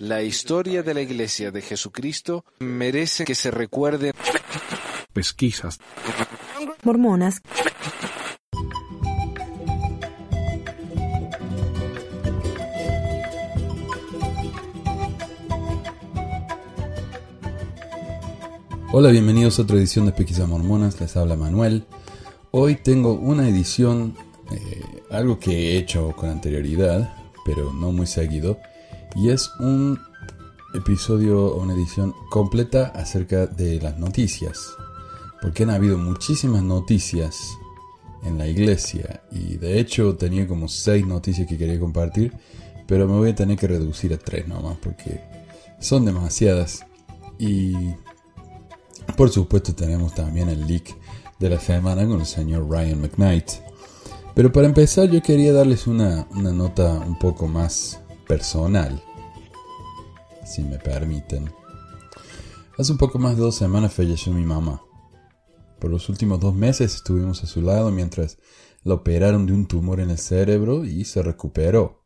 La historia de la Iglesia de Jesucristo merece que se recuerde. Pesquisas. Mormonas. Hola, bienvenidos a otra edición de Pesquisas Mormonas, les habla Manuel. Hoy tengo una edición, eh, algo que he hecho con anterioridad, pero no muy seguido, y es un episodio o una edición completa acerca de las noticias, porque han habido muchísimas noticias en la iglesia, y de hecho tenía como seis noticias que quería compartir, pero me voy a tener que reducir a tres nomás, porque son demasiadas, y por supuesto tenemos también el leak de la semana con el señor Ryan McKnight. Pero para empezar yo quería darles una, una nota un poco más personal, si me permiten. Hace un poco más de dos semanas falleció mi mamá. Por los últimos dos meses estuvimos a su lado mientras la operaron de un tumor en el cerebro y se recuperó.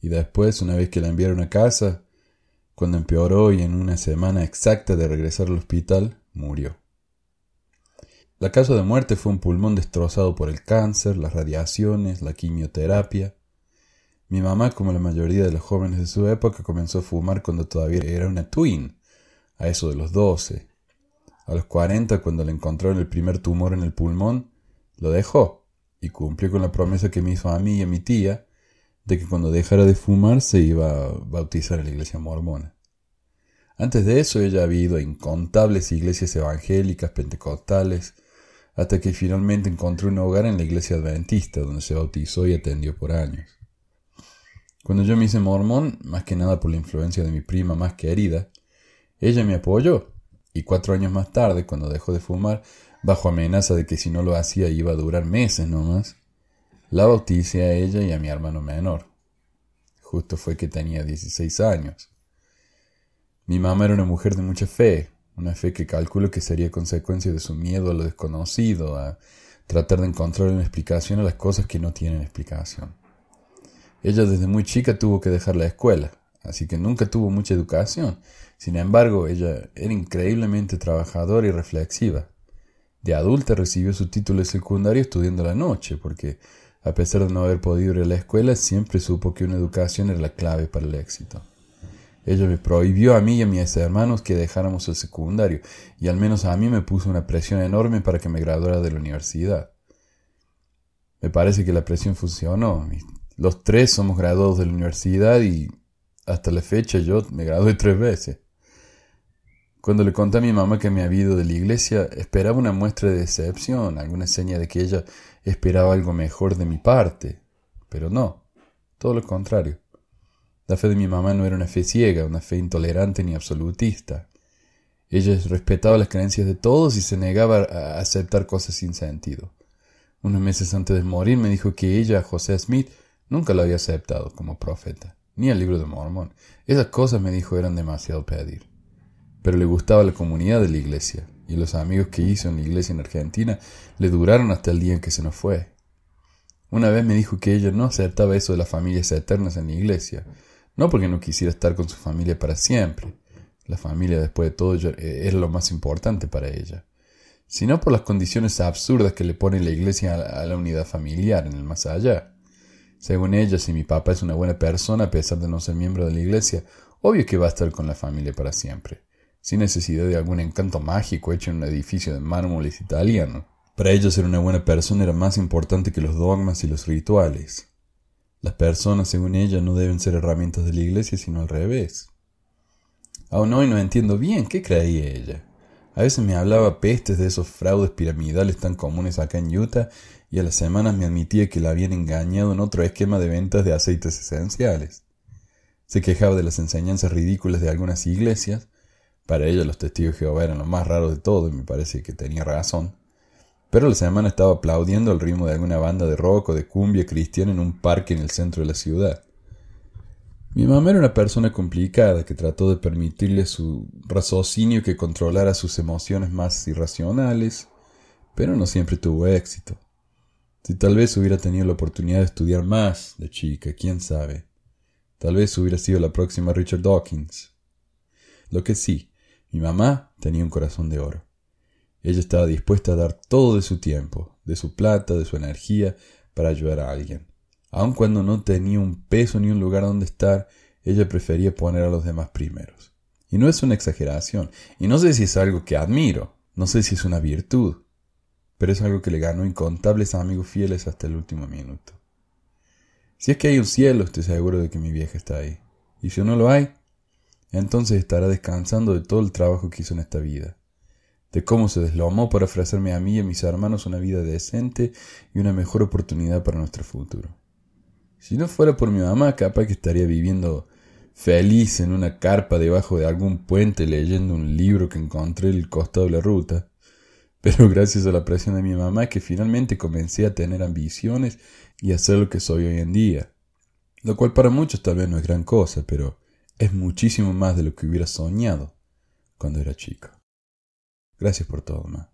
Y después, una vez que la enviaron a casa, cuando empeoró y en una semana exacta de regresar al hospital, murió. La causa de muerte fue un pulmón destrozado por el cáncer, las radiaciones, la quimioterapia. Mi mamá, como la mayoría de los jóvenes de su época, comenzó a fumar cuando todavía era una twin, a eso de los doce. A los cuarenta, cuando le encontraron el primer tumor en el pulmón, lo dejó y cumplió con la promesa que me hizo a mí y a mi tía de que cuando dejara de fumar se iba a bautizar en la iglesia mormona. Antes de eso ella había ido a incontables iglesias evangélicas, pentecostales, hasta que finalmente encontró un hogar en la iglesia adventista, donde se bautizó y atendió por años. Cuando yo me hice mormón, más que nada por la influencia de mi prima más querida, ella me apoyó, y cuatro años más tarde, cuando dejó de fumar, bajo amenaza de que si no lo hacía iba a durar meses nomás, la bauticé a ella y a mi hermano menor. Justo fue que tenía 16 años. Mi mamá era una mujer de mucha fe, una fe que calculo que sería consecuencia de su miedo a lo desconocido, a tratar de encontrar una explicación a las cosas que no tienen explicación. Ella desde muy chica tuvo que dejar la escuela, así que nunca tuvo mucha educación. Sin embargo, ella era increíblemente trabajadora y reflexiva. De adulta recibió su título de secundario estudiando la noche, porque a pesar de no haber podido ir a la escuela, siempre supo que una educación era la clave para el éxito. Ella me prohibió a mí y a mis hermanos que dejáramos el secundario, y al menos a mí me puso una presión enorme para que me graduara de la universidad. Me parece que la presión funcionó. Los tres somos graduados de la universidad y hasta la fecha yo me gradué tres veces. Cuando le conté a mi mamá que me había ido de la iglesia, esperaba una muestra de decepción, alguna seña de que ella esperaba algo mejor de mi parte. Pero no, todo lo contrario. La fe de mi mamá no era una fe ciega, una fe intolerante ni absolutista. Ella respetaba las creencias de todos y se negaba a aceptar cosas sin sentido. Unos meses antes de morir me dijo que ella, José Smith, nunca lo había aceptado como profeta, ni el libro de Mormón. Esas cosas, me dijo, eran demasiado pedir pero le gustaba la comunidad de la iglesia, y los amigos que hizo en la iglesia en Argentina le duraron hasta el día en que se nos fue. Una vez me dijo que ella no aceptaba eso de las familias eternas en la iglesia, no porque no quisiera estar con su familia para siempre, la familia después de todo eh, era lo más importante para ella, sino por las condiciones absurdas que le pone la iglesia a la unidad familiar en el más allá. Según ella, si mi papá es una buena persona a pesar de no ser miembro de la iglesia, obvio que va a estar con la familia para siempre sin necesidad de algún encanto mágico hecho en un edificio de mármoles italiano. Para ellos ser una buena persona era más importante que los dogmas y los rituales. Las personas, según ella, no deben ser herramientas de la iglesia, sino al revés. Aún hoy no entiendo bien qué creía ella. A veces me hablaba pestes de esos fraudes piramidales tan comunes acá en Utah y a las semanas me admitía que la habían engañado en otro esquema de ventas de aceites esenciales. Se quejaba de las enseñanzas ridículas de algunas iglesias para ella los testigos de Jehová eran lo más raro de todo y me parece que tenía razón. Pero la semana estaba aplaudiendo el ritmo de alguna banda de rock o de cumbia cristiana en un parque en el centro de la ciudad. Mi mamá era una persona complicada que trató de permitirle su raciocinio que controlara sus emociones más irracionales, pero no siempre tuvo éxito. Si tal vez hubiera tenido la oportunidad de estudiar más de chica, quién sabe. Tal vez hubiera sido la próxima Richard Dawkins. Lo que sí, mi mamá tenía un corazón de oro. Ella estaba dispuesta a dar todo de su tiempo, de su plata, de su energía, para ayudar a alguien. Aun cuando no tenía un peso ni un lugar donde estar, ella prefería poner a los demás primeros. Y no es una exageración, y no sé si es algo que admiro, no sé si es una virtud, pero es algo que le ganó incontables amigos fieles hasta el último minuto. Si es que hay un cielo, estoy seguro de que mi vieja está ahí. Y si no lo hay, entonces estará descansando de todo el trabajo que hizo en esta vida, de cómo se deslomó para ofrecerme a mí y a mis hermanos una vida decente y una mejor oportunidad para nuestro futuro. Si no fuera por mi mamá, capaz que estaría viviendo feliz en una carpa debajo de algún puente leyendo un libro que encontré en el costado de la ruta. Pero gracias a la presión de mi mamá que finalmente comencé a tener ambiciones y a ser lo que soy hoy en día. Lo cual para muchos tal vez no es gran cosa, pero es muchísimo más de lo que hubiera soñado cuando era chico. Gracias por todo, ma.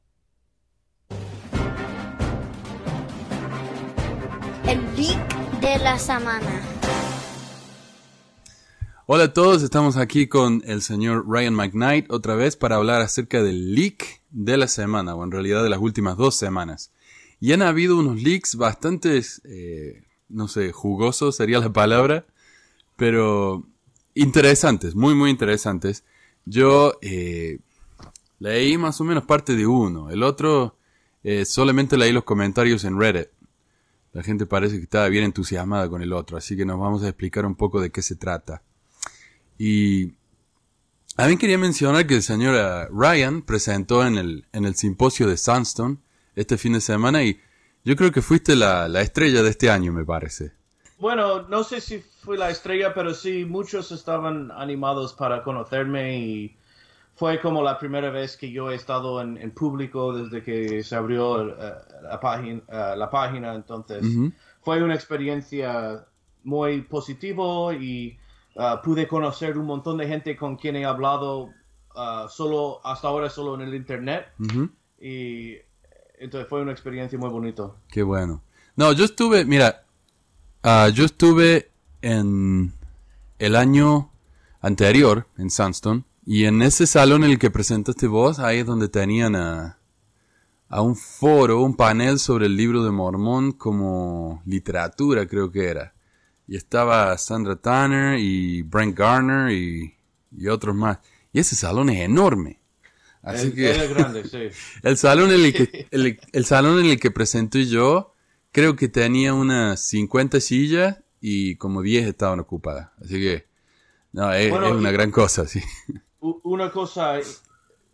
El Leak de la semana. Hola a todos, estamos aquí con el señor Ryan McKnight otra vez para hablar acerca del leak de la semana, o en realidad de las últimas dos semanas. Y han habido unos leaks bastante, eh, no sé, jugosos sería la palabra, pero interesantes, muy, muy interesantes. Yo eh, Leí más o menos parte de uno. El otro eh, solamente leí los comentarios en Reddit. La gente parece que estaba bien entusiasmada con el otro, así que nos vamos a explicar un poco de qué se trata. Y también quería mencionar que el señor eh, Ryan presentó en el, en el simposio de Sunstone este fin de semana y yo creo que fuiste la, la estrella de este año, me parece. Bueno, no sé si fui la estrella, pero sí, muchos estaban animados para conocerme y fue como la primera vez que yo he estado en, público desde que se abrió eh, la, página, eh, la página, entonces fue una experiencia muy positiva y eh, pude conocer un montón de gente con quien he hablado solo hasta ahora solo en el internet y entonces fue una experiencia muy bonita. Qué bueno. No, yo estuve, mira, ah, yo estuve en el año anterior en Sunstone y en ese salón en el que presentaste vos, ahí es donde tenían a, a un foro, un panel sobre el libro de Mormón como literatura, creo que era. Y estaba Sandra Tanner y Brent Garner y, y otros más. Y ese salón es enorme. Así que grande, sí. el salón en el que el, el, salón en el que presenté yo creo que tenía unas 50 sillas y como 10 estaban ocupadas. Así que no, es, es una gran cosa, sí una cosa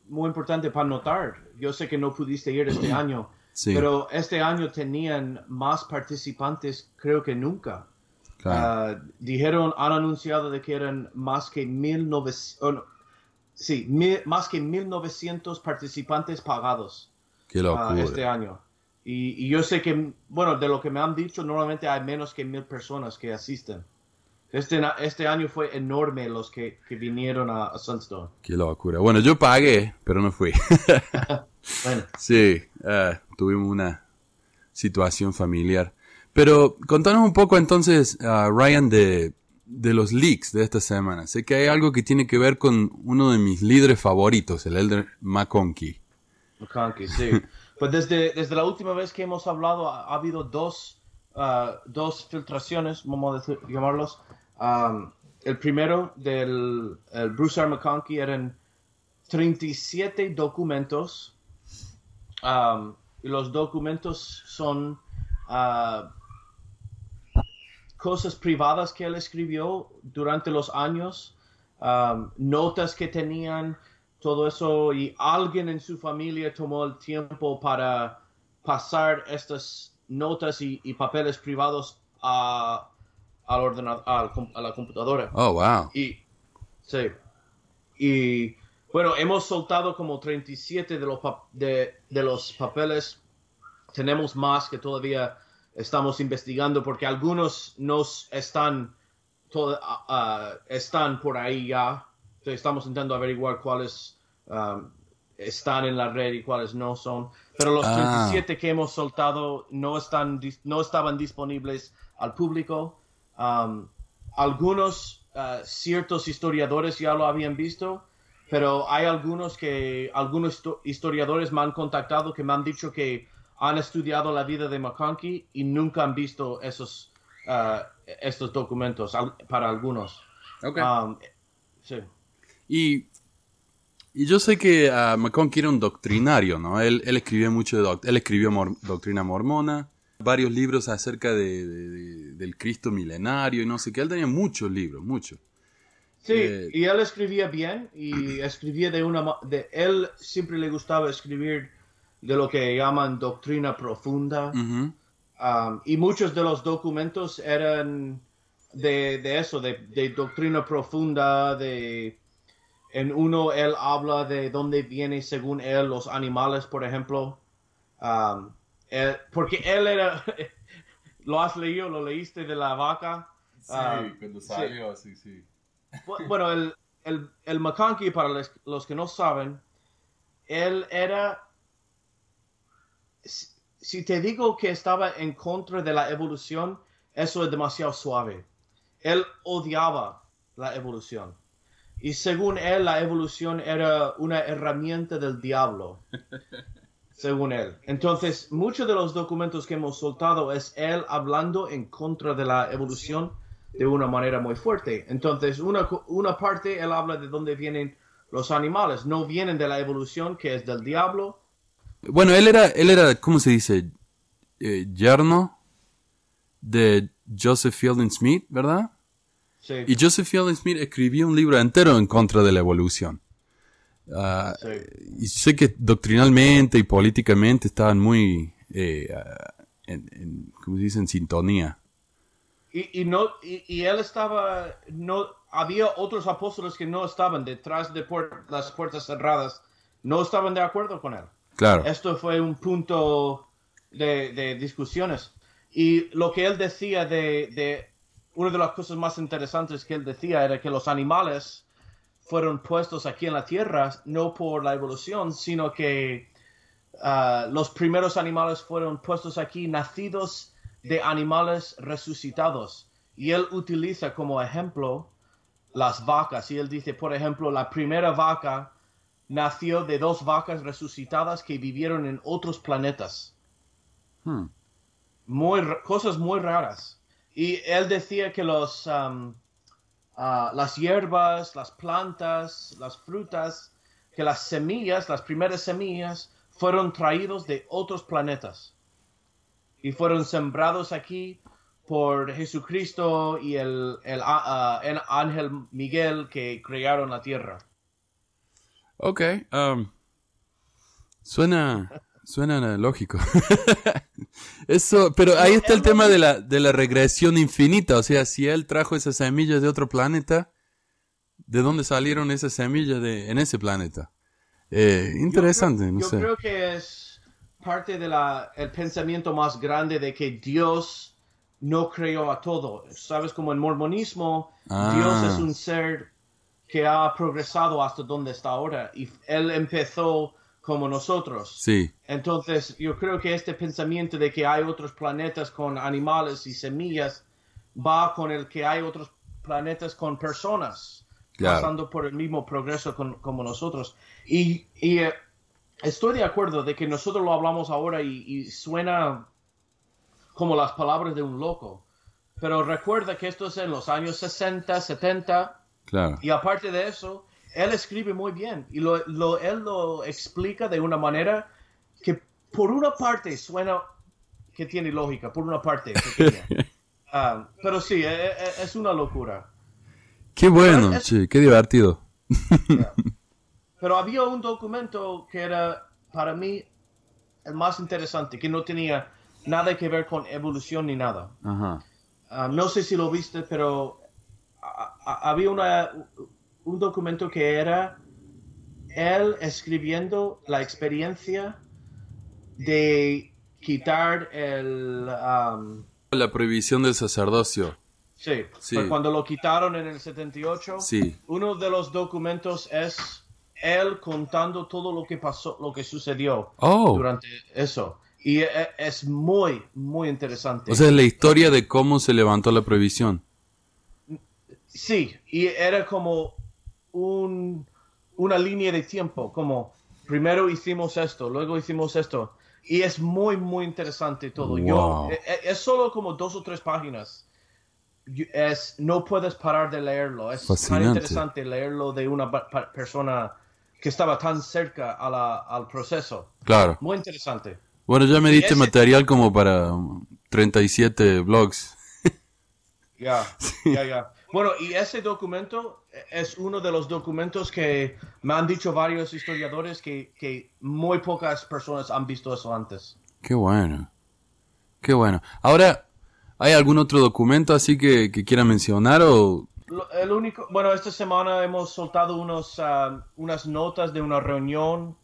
muy importante para notar, yo sé que no pudiste ir este año, pero este año tenían más participantes creo que nunca. Ah, dijeron, han anunciado de que eran más que 1900, sí, más que 1900 participantes pagados uh, este año. Y, y, yo sé que, bueno, de lo que me han dicho, normalmente hay menos que mil personas que asisten. Este, este año fue enorme los que, vinieron a, Sunstone. Qué locura. Bueno, yo pagué, pero no fui. bueno. Sí, eh, tuvimos una situación familiar. Pero contanos un poco entonces, Ryan, de, de los leaks de esta semana. Sé que hay algo que tiene que ver con uno de mis líderes favoritos, el Elder McConkie. McConkie, sí. pues desde, desde la última vez que hemos hablado ha, habido dos, uh, dos filtraciones, vamos a llamarlos, Um, el primero del Bruce R. McConkie eran 37 documentos. Um, y los documentos son cosas privadas que él escribió durante los años, notas que tenían, todo eso, y alguien en su familia tomó el tiempo para pasar estas notas y papeles privados a al ordenador, a la computadora. Oh, wow. Y, sí. Y, bueno, hemos soltado como 37 de los, de, de los papeles. Tenemos más que todavía estamos investigando porque algunos nos están, están por ahí ya. Entonces estamos intentando averiguar cuáles um, están en la red y cuáles no son. Pero los 37 ah. que hemos soltado no, están, no estaban disponibles al público. Um, algunos uh, ciertos historiadores ya lo habían visto, pero hay algunos que algunos historiadores me han contactado que me han dicho que han estudiado la vida de McConkie y nunca han visto esos uh, estos documentos para algunos. Okay. Um, sí. Y, y, yo sé que uh, McConkie era un doctrinario, ¿no? Él, él escribió mucho de él escribió doctrina mormona, varios libros acerca de, del Cristo milenario y no sé qué. Él tenía muchos libros, muchos. Sí, eh, y él escribía bien y escribía de una... De, él siempre le gustaba escribir de lo que llaman doctrina profunda. Um, y muchos de los documentos eran de, de eso, de, de, doctrina profunda, de... En uno él habla de dónde vienen, según él, los animales, por ejemplo. Um, porque él era... ¿Lo has leído? ¿Lo leíste de la vaca? Sí, um, cuando salió, sí, sí. Bueno, el, el, el McConkie, para los, que no saben, él era... Si te digo que estaba en contra de la evolución, eso es demasiado suave. Él odiaba la evolución. Y según él, la evolución era una herramienta del diablo. según él. Entonces, muchos de los documentos que hemos soltado es él hablando en contra de la evolución de una manera muy fuerte. Entonces, una, una parte, él habla de dónde vienen los animales, no vienen de la evolución que es del diablo. Bueno, él era, él era, ¿cómo se dice? Eh, yerno de Joseph Fielding Smith, ¿verdad? Sí. Y Joseph Fielding Smith escribió un libro entero en contra de la evolución. Ah, y sé que doctrinalmente y políticamente estaban muy, eh, ah, en, en, ¿cómo se dice?, en sintonía. Y, no, y, él estaba, no, había otros apóstoles que no estaban detrás de las puertas cerradas, no estaban de acuerdo con él. Claro. Esto fue un punto de, discusiones. Y lo que él decía de, de, una de las cosas más interesantes que él decía era que los animales fueron puestos aquí en la tierra no por la evolución, sino que ah, los primeros animales fueron puestos aquí nacidos de animales resucitados. Y él utiliza como ejemplo las vacas. Y él dice, por ejemplo, la primera vaca nació de dos vacas resucitadas que vivieron en otros planetas. Hmm. Muy, cosas muy raras. Y él decía que los, um, uh, las hierbas, las plantas, las frutas, que las semillas, las primeras semillas, fueron traídos de otros planetas y fueron sembrados aquí por Jesucristo y el, el, ah, ah, ángel Miguel que crearon la tierra. Ok, um, suena, suena lógico. Eso, pero ahí está el tema de la, de la regresión infinita, o sea, si él trajo esas semillas de otro planeta, ¿de dónde salieron esas semillas de, en ese planeta? Eh, interesante, no sé. Yo creo que es parte del el pensamiento más grande de que Dios no creó a todo. Sabes, como en mormonismo, Dios es ah. un ser que ha progresado hasta donde está ahora y él empezó como nosotros. Sí. Entonces, yo creo que este pensamiento de que hay otros planetas con animales y semillas va con el que hay otros planetas con personas pasando por el mismo progreso como nosotros. Y, y eh, estoy de acuerdo de que nosotros lo hablamos ahora y, suena como las palabras de un loco. Pero recuerda que esto es en los años 60, 70. Claro. Y aparte de eso, él escribe muy bien. Y lo, él lo explica de una manera que por una parte suena que tiene lógica, por una parte. Ah, pero sí, e, e, es, una locura. Qué bueno, qué divertido. Pero había un documento que era para mí el más interesante, que no tenía nada que ver con evolución ni nada. Ah, no sé si lo viste, pero había una, un documento que era él escribiendo la experiencia de quitar el... Um, la prohibición del sacerdocio. Sí, sí. cuando lo quitaron en el 78, sí. uno de los documentos es él contando todo lo que pasó, lo que sucedió oh. durante eso. Y e, es muy, muy interesante. O sea, es la historia de cómo se levantó la prohibición. Sí, y era como un, una línea de tiempo, como primero hicimos esto, luego hicimos esto. Y es muy, muy interesante todo. Yo, Wow. e- e- es solo como dos o tres páginas. Yo- Es, no puedes parar de leerlo. Es tan Fascinante. interesante leerlo de una persona que estaba tan cerca a la- al proceso. Claro. Muy interesante. Bueno, ya me diste ese- material como para um, 37 blogs. Ya, ya, ya. Bueno, y ese documento es uno de los documentos que me han dicho varios historiadores que, que muy pocas personas han visto eso antes. Qué bueno. Qué bueno. Ahora, ¿hay algún otro documento así que, que quiera mencionar o...? El único, bueno, esta semana hemos soltado unos, ah, unas notas de una reunión,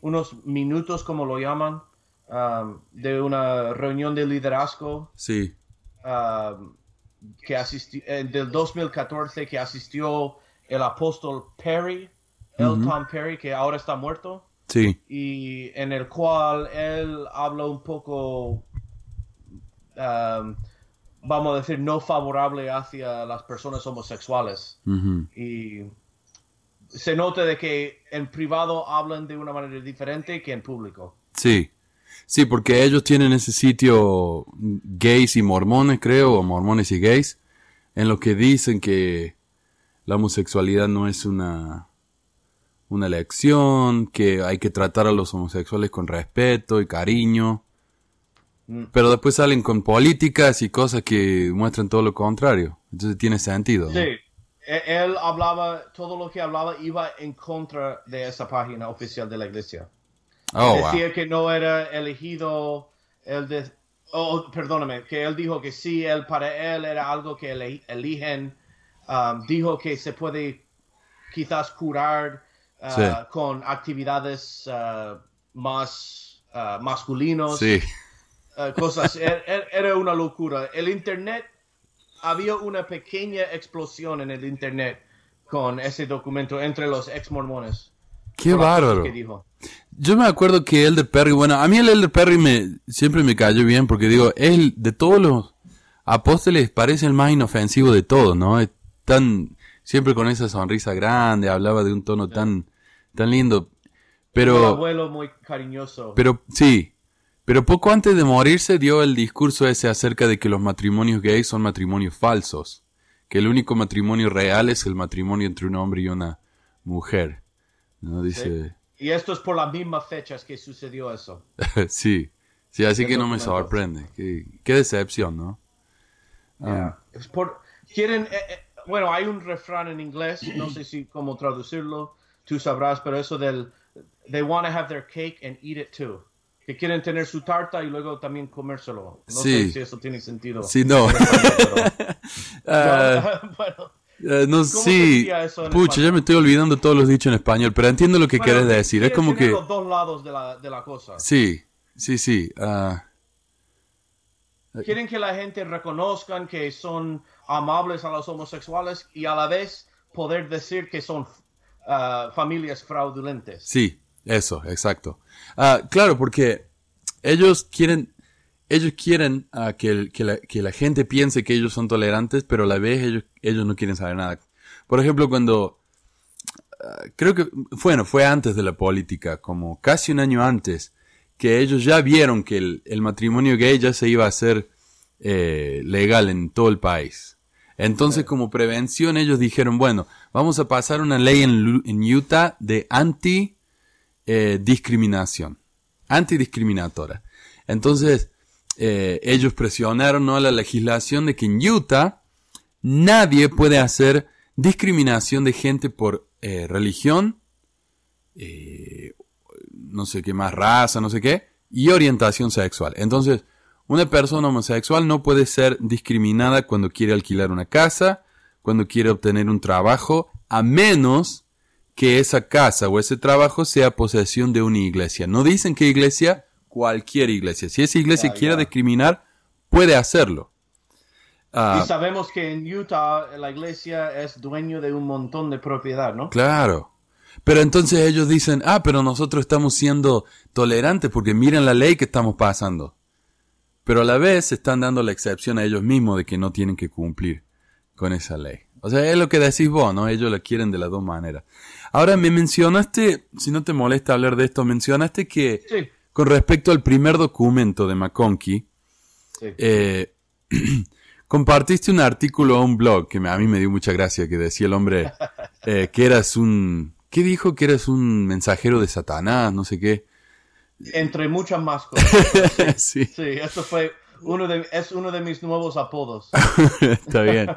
unos minutos, como lo llaman, ah, de una reunión de liderazgo Sí. ah, que asistió, eh, del 2014 que asistió el apóstol Perry, el Tom Perry, que ahora está muerto. Sí. y en el cual él habla un poco, um, vamos a decir, no favorable hacia las personas homosexuales. Y se nota de que en privado hablan de una manera diferente que en público. Sí. Sí, porque ellos tienen ese sitio gays y mormones, creo, o mormones y gays, en lo que dicen que la homosexualidad no es una, una elección, que hay que tratar a los homosexuales con respeto y cariño. Mm. Pero después salen con políticas y cosas que muestran todo lo contrario. Entonces tiene sentido. Sí. E- Él hablaba, todo lo que hablaba iba en contra de esa página oficial de la iglesia. Oh, wow. decía que no era elegido, él de, oh, perdóname, que él dijo que sí, él para él era algo que ele- eligen, um, dijo que se puede quizás curar uh, Sí. con actividades uh, más uh, masculinos, Sí. uh, cosas, er- er- era una locura. El internet, había una pequeña explosión en el internet con ese documento entre los ex mormones. Qué bárbaro. Que dijo. Yo me acuerdo que Elder Perry, bueno, a mí el Elder Perry me, siempre me cayó bien porque digo, él de todos los apóstoles parece el más inofensivo de todos, ¿no? Es tan, siempre con esa sonrisa grande, hablaba de un tono tan, tan lindo. Un Pero, abuelo muy cariñoso. pero, sí, pero poco antes de morirse dio el discurso ese acerca de que los matrimonios gays son matrimonios falsos, que el único matrimonio real es el matrimonio entre un hombre y una mujer, ¿no? Dice... Y esto es por las mismas fechas que sucedió eso. sí, sí, así que no me sorprende. Qué, qué decepción, ¿no? Ah, Es por, quieren, eh, eh, bueno, hay un refrán en inglés, no sé si cómo traducirlo, tú sabrás, pero eso del, they want to have their cake and eat it too. Que quieren tener su tarta y luego también comérselo. No Sí. sé si eso tiene sentido. Sí, no. Ah, bueno, eh, no, ¿Cómo sí. Pucha, ya me estoy olvidando todos los dichos en español, pero entiendo lo que bueno, quieres decir. Es como que... los dos lados de la, de la cosa. Sí, sí, sí. ah, Quieren que la gente reconozcan que son amables a los homosexuales y a la vez poder decir que son ah, familias fraudulentas. sí, eso, exacto. Ah, claro, porque ellos quieren... Ellos quieren ah, que, el- que, la, que la gente piense que ellos son tolerantes, pero a la vez ellos, ellos no quieren saber nada. Por ejemplo, cuando ah, creo que, bueno, fue antes de la política, como casi un año antes, que ellos ya vieron que el, el matrimonio gay ya se iba a hacer eh, legal en todo el país. Entonces, como prevención, ellos dijeron, bueno, vamos a pasar una ley en, en Utah de anti eh, antidiscriminatoria. Entonces, eh, ellos presionaron a la legislación de que en Utah nadie puede hacer discriminación de gente por eh, religión, eh, no sé qué más, raza, no sé qué, y orientación sexual. Entonces, una persona homosexual no puede ser discriminada cuando quiere alquilar una casa, cuando quiere obtener un trabajo, a menos que esa casa o ese trabajo sea posesión de una iglesia. No dicen que iglesia, cualquier iglesia. Si esa iglesia Ya, quiere discriminar, puede hacerlo. Ah, Y sabemos que en Utah la iglesia es dueño de un montón de propiedad, ¿no? Claro. Pero entonces ellos dicen, ah, pero nosotros estamos siendo tolerantes porque miren la ley que estamos pasando. Pero a la vez están dando la excepción a ellos mismos de que no tienen que cumplir con esa ley. O sea, es lo que decís vos, ¿no? Ellos lo quieren de las dos maneras. Ahora, me mencionaste, si no te molesta hablar de esto, mencionaste que Sí. Con respecto al primer documento de McConkie, Sí. eh, compartiste un artículo a un blog que me- a mí me dio mucha gracia, que decía el hombre eh, que eras un... ¿Qué dijo? Que eras un mensajero de Satanás, no sé qué. Entre muchas más cosas. sí, Sí, eso fue uno de, es uno de mis nuevos apodos. está bien.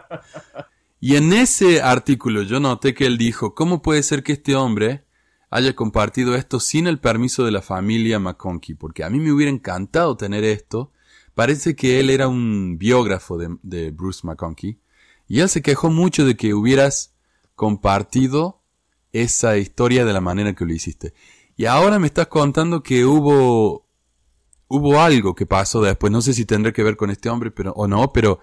Y en ese artículo yo noté que él dijo, ¿cómo puede ser que este hombre haya compartido esto sin el permiso de la familia McConkie? Porque a mí me hubiera encantado tener esto. Parece que él era un biógrafo de, Bruce McConkie. Y él se quejó mucho de que hubieras compartido esa historia de la manera que lo hiciste. Y ahora me estás contando que hubo hubo algo que pasó después, no sé si tendrá que ver con este hombre pero, o no, pero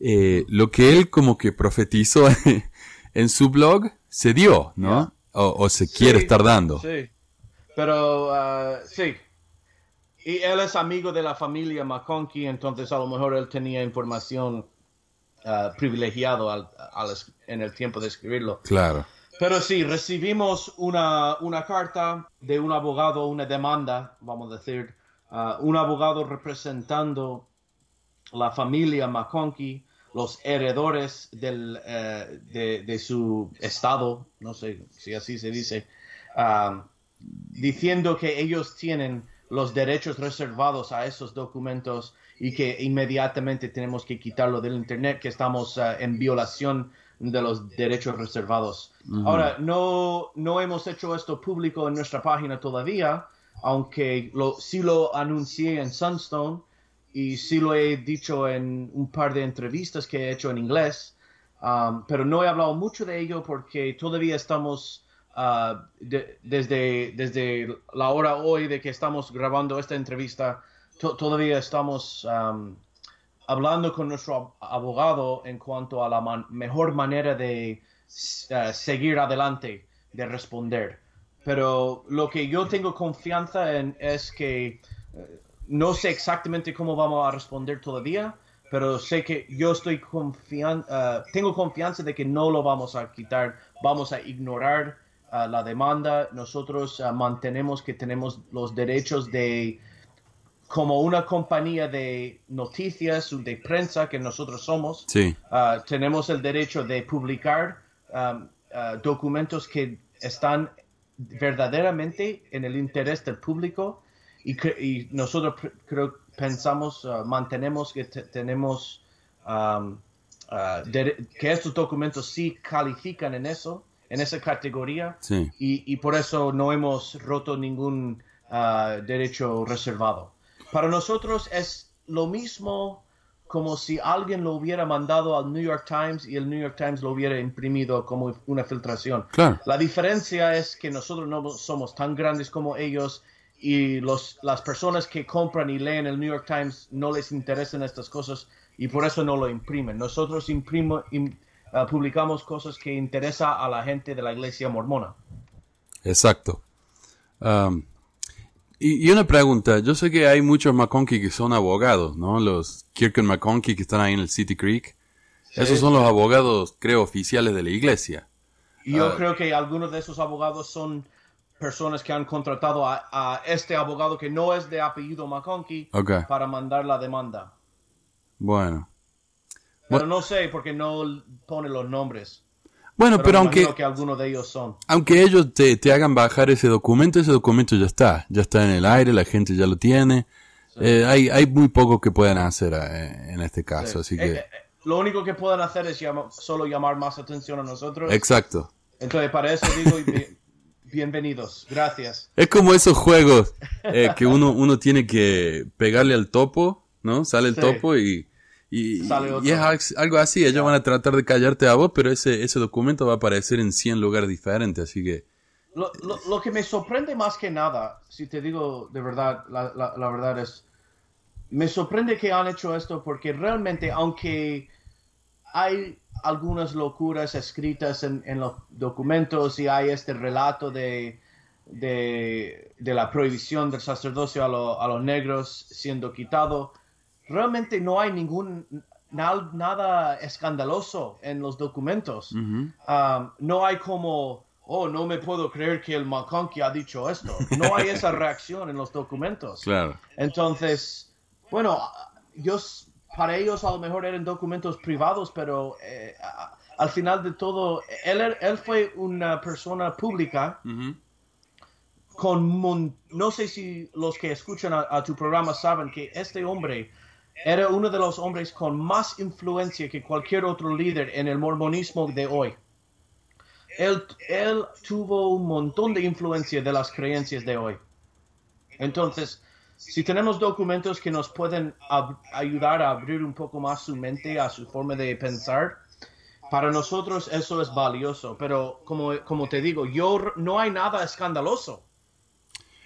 eh, lo que él como que profetizó en su blog se dio, ¿no? O, o se quiere Sí, estar dando. Sí, pero ah, sí. Y él es amigo de la familia McConkie, entonces a lo mejor él tenía información ah, privilegiado al- al en el tiempo de escribirlo. Claro. Pero sí, recibimos una, una carta de un abogado, una demanda, vamos a decir, ah, un abogado representando la familia McConkie, los heredores del, eh, de, de su estado, no sé si así se dice, ah, diciendo que ellos tienen los derechos reservados a esos documentos y que inmediatamente tenemos que quitarlo del internet, que estamos ah, en violación de los derechos reservados. Ahora, no, no hemos hecho esto público en nuestra página todavía, aunque lo, sí lo anuncié en Sunstone y sí lo he dicho en un par de entrevistas que he hecho en inglés, um, pero no he hablado mucho de ello porque todavía estamos, ah, de- desde, desde la hora hoy de que estamos grabando esta entrevista, to- todavía estamos um, hablando con nuestro ab- abogado en cuanto a la man- mejor manera de eh, seguir adelante, de responder. Pero lo que yo tengo confianza en es que eh, no sé exactamente cómo vamos a responder todavía, pero sé que yo estoy confian eh, tengo confianza de que no lo vamos a quitar, vamos a ignorar eh, la demanda. Nosotros eh, mantenemos que tenemos los derechos de como una compañía de noticias, de prensa que nosotros somos, Sí, tenemos el derecho de publicar um, documentos que están verdaderamente en el interés del público y, y nosotros creo pensamos, ah, mantenemos que te- tenemos um, ah, que estos documentos sí califican en eso, en esa categoría sí. y, y por eso no hemos roto ningún ah, derecho reservado. Para nosotros es lo mismo como si alguien lo hubiera mandado al New York Times y el New York Times lo hubiera imprimido como una filtración. Claro. La diferencia es que nosotros no somos tan grandes como ellos y los, las personas que compran y leen el New York Times no les interesan estas cosas y por eso no lo imprimen. Nosotros imprimo, im- ah, publicamos cosas que interesan a la gente de la iglesia mormona. Exacto. Am, y, y una pregunta, yo sé que hay muchos McConkie que son abogados, ¿no? Los Kirk McConkie que están ahí en el City Creek. Esos son los abogados, creo, oficiales de la iglesia. Yo Ah. creo que algunos de esos abogados son personas que han contratado a, a este abogado que no es de apellido McConkie para mandar la demanda. Bueno. Pero no sé porque no pone los nombres. Bueno, Pero, pero, aunque, que algunos de ellos son. aunque ellos te, te hagan bajar ese documento, ese documento ya está. Ya está en el aire, la gente ya lo tiene. Eh, hay, hay muy poco que puedan hacer eh, en este caso, así Eh, que... eh, eh, lo único que pueden hacer es solo llamar más atención a nosotros. Exacto. Entonces, para eso digo bienvenidos. Gracias. Es como esos juegos eh, que uno, uno tiene que pegarle al topo, ¿no? Sale el Sí. topo y, y, y es al- algo así. Ellos van a tratar de callarte a vos, pero ese, ese documento va a aparecer en 100 lugares diferentes, así que... Lo, lo, lo que me sorprende más que nada, si te digo de verdad, la, la, la verdad es, me sorprende que han hecho esto porque realmente, aunque hay algunas locuras escritas en, en los documentos y hay este relato de, de, de la prohibición del sacerdocio a, lo- a los negros siendo quitado, realmente no hay ningún, nada escandaloso en los documentos. Um, no hay como, oh, no me puedo creer que el McConkie ha dicho esto. No hay esa reacción en los documentos. Claro. Entonces, bueno, yo, para ellos a lo mejor eran documentos privados, pero eh, al final de todo, él, él fue una persona pública. Con no sé si los que escuchan a, tu programa saben que este hombre era uno de los hombres con más influencia que cualquier otro líder en el mormonismo de hoy. Él, él tuvo un montón de influencia de las creencias de hoy. Entonces, si tenemos documentos que nos pueden ayudar a abrir un poco más su mente a su forma de pensar, para nosotros eso es valioso. Pero como, como te digo, yo no hay nada escandaloso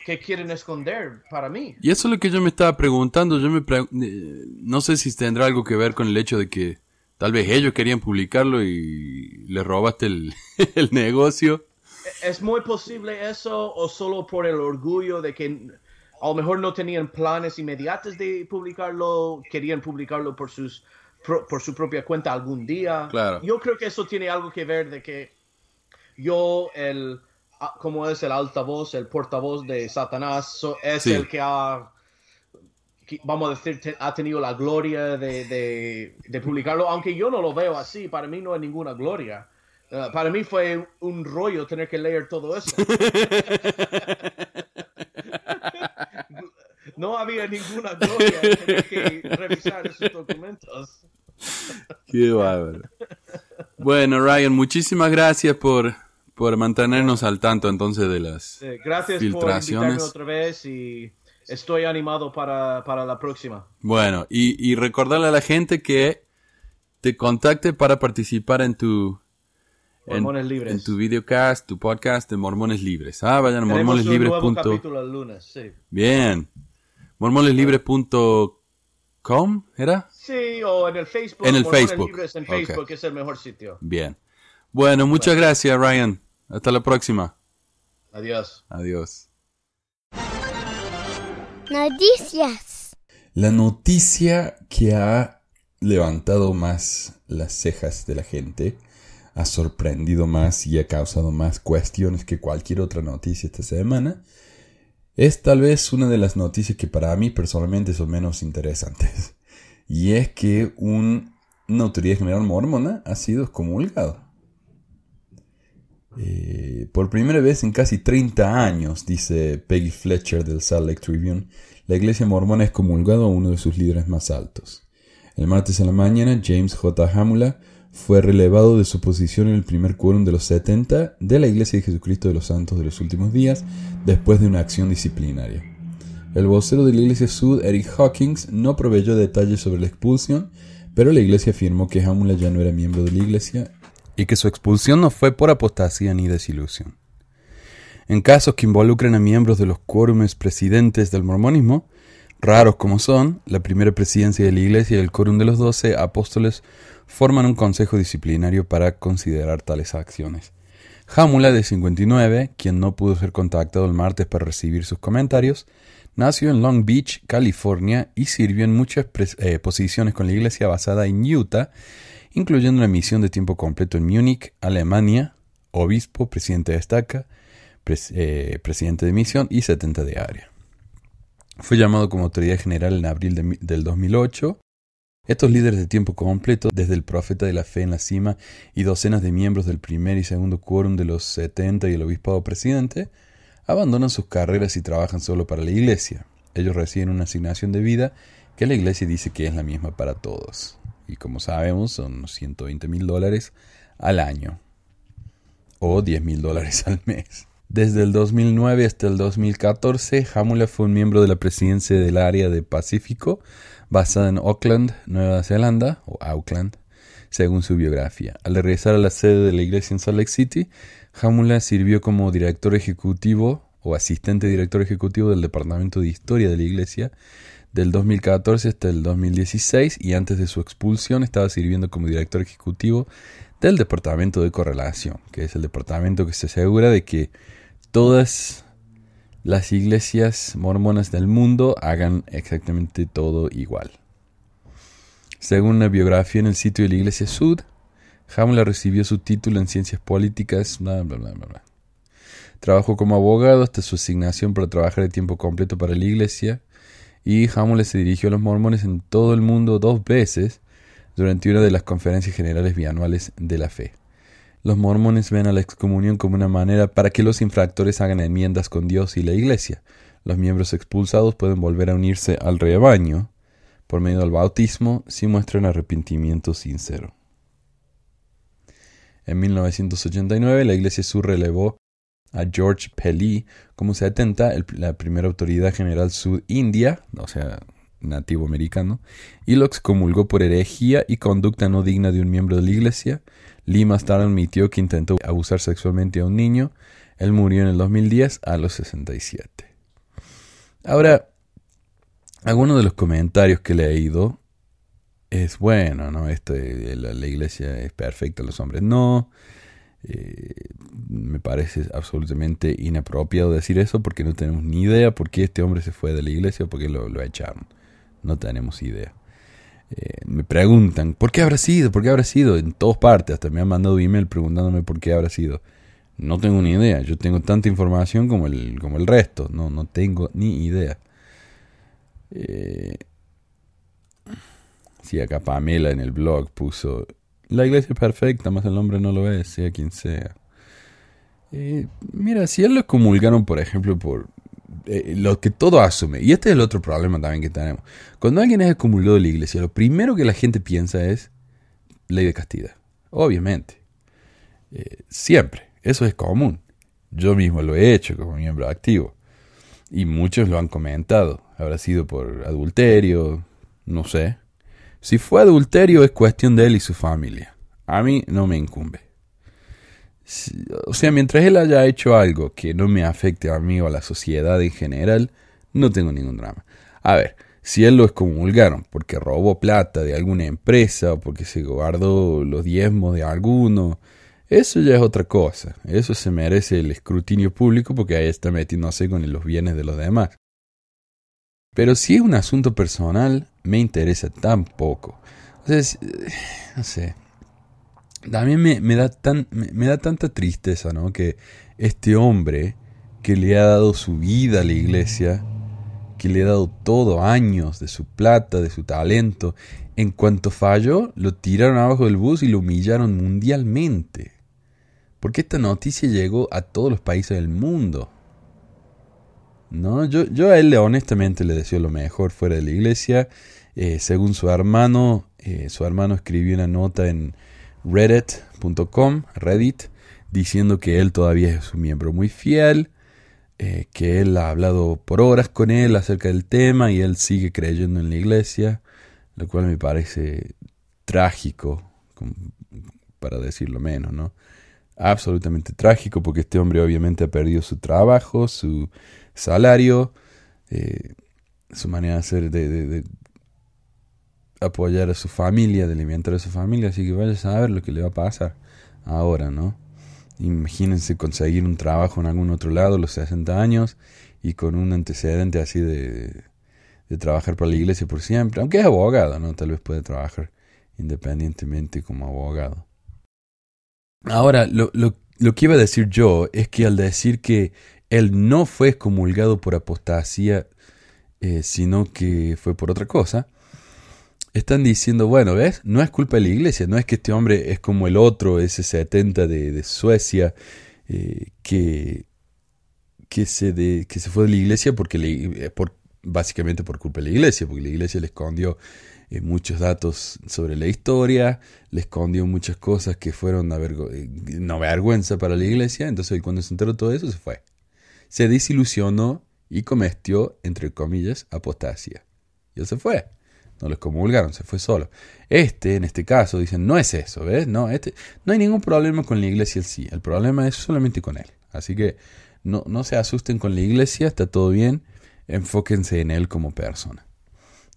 que quieren esconder para mí. Y eso es lo que yo me estaba preguntando. Yo me eh, no sé si tendrá algo que ver con el hecho de que tal vez ellos querían publicarlo y le robaste el, el negocio. Es muy posible eso o solo por el orgullo de que a lo mejor no tenían planes inmediatos de publicarlo, querían publicarlo por sus por su propia cuenta algún día. Claro. Yo creo que eso tiene algo que ver de que yo el Ah, como es el altavoz, el portavoz de Satanás, es el que ha, vamos a decir, ha tenido la gloria de, publicarlo, aunque yo no lo veo así, para mí no es ninguna gloria. Ah, para mí fue un rollo tener que leer todo eso. no había ninguna gloria que revisar esos documentos. Qué bárbaro. Bueno, Ryan, muchísimas gracias por por mantenernos al tanto entonces de las gracias filtraciones. por otra vez y estoy animado para, la próxima. Bueno, y, recordarle a la gente que te contacte para participar en tu Mormones Libres. En tu videocast, tu podcast de Mormones Libres. Ah, vayan a mormoneslibres. Un capítulo el lunes, sí. Bien. mormoneslibres.com, ¿era? Sí, o en el Facebook. En el Facebook. Libres en Facebook es el mejor sitio. Bien. Bueno, muchas gracias, Ryan. Hasta la próxima. Adiós. Adiós. Noticias. La noticia que ha levantado más las cejas de la gente, ha sorprendido más y ha causado más cuestiones que cualquier otra noticia esta semana, es tal vez una de las noticias que para mí personalmente son menos interesantes. Y es que un, una autoridad general mormona ha sido excomulgado. Eh, por primera vez en casi 30 años, dice Peggy Fletcher del Salt Lake Tribune, la iglesia mormona es comulgado a uno de sus líderes más altos. El martes en la mañana, James J. Hamula fue relevado de su posición en el primer quórum de los 70 de la Iglesia de Jesucristo de los Santos de los Últimos Días después de una acción disciplinaria. El vocero de la Iglesia Sud, Eric Hawkins, no proveyó detalles sobre la expulsión, pero la Iglesia afirmó que Hamula ya no era miembro de la Iglesia y que su expulsión no fue por apostasía ni desilusión. En casos que involucren a miembros de los quórumes presidentes del mormonismo, raros como son, la primera presidencia de la Iglesia y el quórum de los doce apóstoles forman un consejo disciplinario para considerar tales acciones. Jámula, de 59, quien no pudo ser contactado el martes para recibir sus comentarios, nació en Long Beach, California, y sirvió en muchas eh, posiciones con la Iglesia basada en Utah incluyendo una misión de tiempo completo en Múnich, Alemania, obispo, presidente de estaca, eh, presidente de misión y 70 de área. Fue llamado como autoridad general en abril del 2008. Estos líderes de tiempo completo, desde el profeta de la fe en la cima y docenas de miembros del primer y segundo quórum de los 70 y el obispado presidente, abandonan sus carreras y trabajan solo para la iglesia. Ellos reciben una asignación de vida que la iglesia dice que es la misma para todos y como sabemos son 120 mil dólares al año o 10 mil dólares al mes. Desde el 2009 hasta el 2014, Hamula fue un miembro de la presidencia del área de Pacífico, basada en Auckland, Nueva Zelanda, o Auckland, según su biografía. Al regresar a la sede de la iglesia en Salt Lake City, Hamula sirvió como director ejecutivo o asistente director ejecutivo del Departamento de Historia de la iglesia del 2014 hasta el 2016 y antes de su expulsión estaba sirviendo como director ejecutivo del Departamento de Correlación, que es el departamento que se asegura de que todas las iglesias mormonas del mundo hagan exactamente todo igual. Según una biografía en el sitio de la Iglesia Sud, Hamler recibió su título en ciencias políticas, bla, bla, bla, bla. Trabajó como abogado hasta su asignación para trabajar de tiempo completo para la Iglesia y Hamler se dirigió a los mormones en todo el mundo dos veces durante una de las conferencias generales bianuales de la fe. Los mormones ven a la excomunión como una manera para que los infractores hagan enmiendas con Dios y la Iglesia. Los miembros expulsados pueden volver a unirse al rebaño por medio del bautismo si muestran arrepentimiento sincero. En 1989, la Iglesia Sur relevó a George Pelly como 70, la primera autoridad general sud-india, o sea, nativo americano, y lo excomulgó por herejía y conducta no digna de un miembro de la Iglesia. Lee más tarde admitió que intentó abusar sexualmente a un niño. Él murió en el 2010 a los 67. Ahora, algunos de los comentarios que he leído es bueno, ¿no? Este, la, iglesia es perfecta, los hombres no. Eh, me parece absolutamente inapropiado decir eso porque no tenemos ni idea por qué este hombre se fue de la iglesia o por qué lo echaron. No tenemos idea. Eh, me preguntan, ¿por qué habrá sido? ¿Por qué habrá sido? En todas partes, hasta me han mandado email preguntándome por qué habrá sido. No tengo ni idea. Yo tengo tanta información como el, como el resto. No, no tengo ni idea. Eh, Sí, acá Pamela en el blog puso, la iglesia es perfecta, más el hombre no lo es, sea quien sea. Eh, mira, si él lo comulgaron, por ejemplo, por eh, lo que todo asume, y este es el otro problema también que tenemos. Cuando alguien es excomulgado de la iglesia, lo primero que la gente piensa es ley de castidad. Obviamente. Eh, siempre. Eso es común. Yo mismo lo he hecho como miembro activo. Y muchos lo han comentado. Habrá sido por adulterio, no sé. Si fue adulterio es cuestión de él y su familia. A mí no me incumbe. O sea, mientras él haya hecho algo que no me afecte a mí o a la sociedad en general, no tengo ningún drama. A ver, si él lo excomulgaron porque robó plata de alguna empresa o porque se guardó los diezmos de alguno, eso ya es otra cosa. Eso se merece el escrutinio público porque ahí está metiéndose con los bienes de los demás. Pero si es un asunto personal, me interesa tan poco. Entonces, no sé. También me, me da tan, me, da tanta tristeza, ¿no? Que este hombre que le ha dado su vida a la iglesia, que le ha dado todo, años de su plata, de su talento, en cuanto falló, lo tiraron abajo del bus y lo humillaron mundialmente. Porque esta noticia llegó a todos los países del mundo. ¿no? Yo, yo a él honestamente le deseo lo mejor fuera de la iglesia. Eh, según su hermano, eh, su hermano escribió una nota en reddit.com, Reddit, diciendo que él todavía es un miembro muy fiel, eh, que él ha hablado por horas con él acerca del tema y él sigue creyendo en la iglesia, lo cual me parece trágico, para decirlo menos, ¿no? Absolutamente trágico porque este hombre obviamente ha perdido su trabajo, su salario, eh, su manera de hacer, de, apoyar a su familia, de alimentar a su familia, así que vaya a saber lo que le va a pasar ahora, ¿no? Imagínense conseguir un trabajo en algún otro lado a los 60 años y con un antecedente así de, de trabajar para la iglesia por siempre, aunque es abogado, ¿no? Tal vez puede trabajar independientemente como abogado. Ahora, lo, lo, lo que iba a decir yo es que al decir que él no fue excomulgado por apostasía, eh, sino que fue por otra cosa, están diciendo, bueno, ¿ves? No es culpa de la iglesia, no es que este hombre es como el otro, ese 70 de, de Suecia, eh, que, que, se de, que se fue de la iglesia porque le, eh, por, básicamente por culpa de la iglesia, porque la iglesia le escondió muchos datos sobre la historia, le escondió muchas cosas que fueron una vergüenza para la iglesia, entonces cuando se enteró todo eso se fue se desilusionó y cometió, entre comillas, apostasia. Y se fue. No lo excomulgaron, se fue solo. Este, en este caso, dicen, no es eso, ¿ves? No, este, no hay ningún problema con la iglesia sí. El problema es solamente con él. Así que no, no se asusten con la iglesia, está todo bien. Enfóquense en él como persona.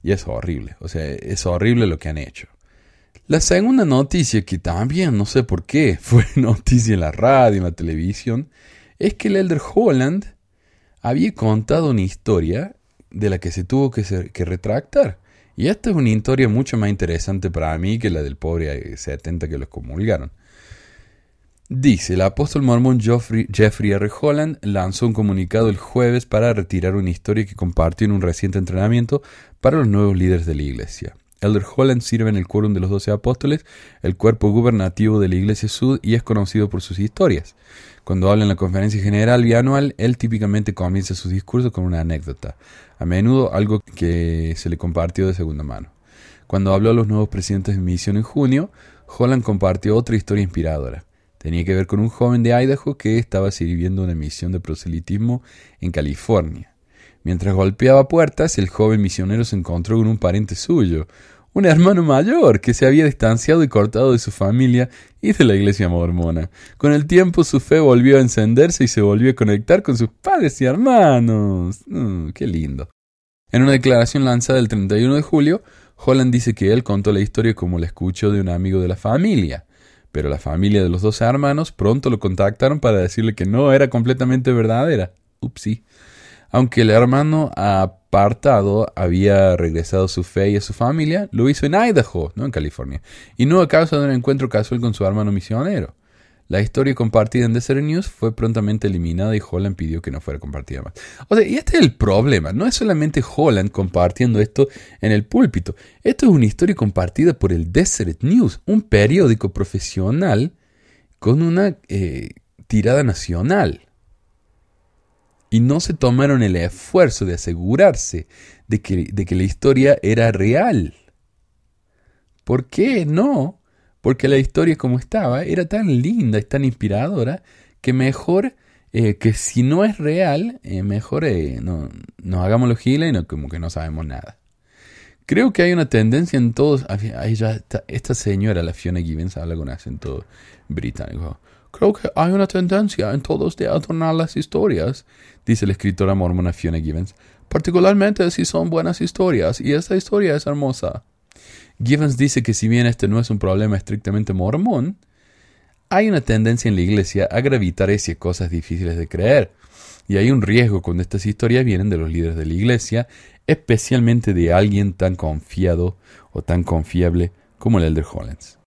Y es horrible. O sea, es horrible lo que han hecho. La segunda noticia, que también no sé por qué fue noticia en la radio, en la televisión, es que el Elder Holland había contado una historia de la que se tuvo que, que retractar. Y esta es una historia mucho más interesante para mí que la del pobre 70 que los comulgaron. Dice, el apóstol mormón Jeffrey, R. Holland lanzó un comunicado el jueves para retirar una historia que compartió en un reciente entrenamiento para los nuevos líderes de la iglesia. Elder Holland sirve en el quórum de los doce apóstoles, el cuerpo gubernativo de la Iglesia Sud, y es conocido por sus historias. Cuando habla en la conferencia general bianual, él típicamente comienza sus discursos con una anécdota, a menudo algo que se le compartió de segunda mano. Cuando habló a los nuevos presidentes de misión en junio, Holland compartió otra historia inspiradora. Tenía que ver con un joven de Idaho que estaba sirviendo una misión de proselitismo en California. Mientras golpeaba puertas, el joven misionero se encontró con un pariente suyo, un hermano mayor que se había distanciado y cortado de su familia y de la iglesia mormona. Con el tiempo su fe volvió a encenderse y se volvió a conectar con sus padres y hermanos. Mm, ¡Qué lindo! En una declaración lanzada el 31 de julio, Holland dice que él contó la historia como la escuchó de un amigo de la familia, pero la familia de los dos hermanos pronto lo contactaron para decirle que no era completamente verdadera. Upsi aunque el hermano apartado había regresado a su fe y a su familia, lo hizo en Idaho, no en California, y no a causa de un encuentro casual con su hermano misionero. La historia compartida en Desert News fue prontamente eliminada y Holland pidió que no fuera compartida más. O sea, y este es el problema. No es solamente Holland compartiendo esto en el púlpito. Esto es una historia compartida por el Desert News, un periódico profesional con una eh, tirada nacional y no se tomaron el esfuerzo de asegurarse de que, de que la historia era real. ¿Por qué? No, porque la historia como estaba era tan linda y tan inspiradora que mejor eh, que si no es real, eh, mejor eh, no, nos hagamos los giles y no, como que no sabemos nada. Creo que hay una tendencia en todos. esta, esta señora, la Fiona Gibbons, habla con acento británico. Creo que hay una tendencia en todos de adornar las historias, dice la escritora mormona Fiona Givens, particularmente si son buenas historias, y esta historia es hermosa. Givens dice que si bien este no es un problema estrictamente mormón, hay una tendencia en la iglesia a gravitar hacia cosas difíciles de creer, y hay un riesgo cuando estas historias vienen de los líderes de la iglesia, especialmente de alguien tan confiado o tan confiable como el Elder Hollins.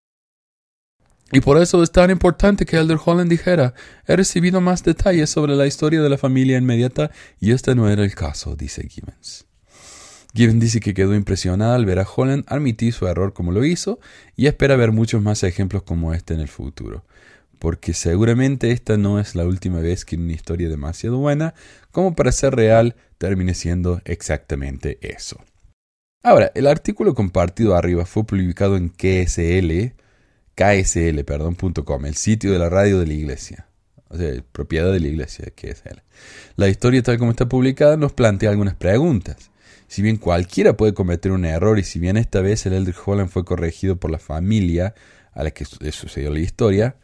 Y por eso es tan importante que Elder Holland dijera, he recibido más detalles sobre la historia de la familia inmediata y este no era el caso, dice Gibbons. Gibbons dice que quedó impresionada al ver a Holland admitir su error como lo hizo y espera ver muchos más ejemplos como este en el futuro, porque seguramente esta no es la última vez que una historia demasiado buena como para ser real termine siendo exactamente eso. Ahora, el artículo compartido arriba fue publicado en KSL, KSL, perdón, el sitio de la radio de la iglesia. O sea, propiedad de la iglesia, KSL. La historia tal como está publicada nos plantea algunas preguntas. Si bien cualquiera puede cometer un error y si bien esta vez el Elder Holland fue corregido por la familia a la que sucedió la historia,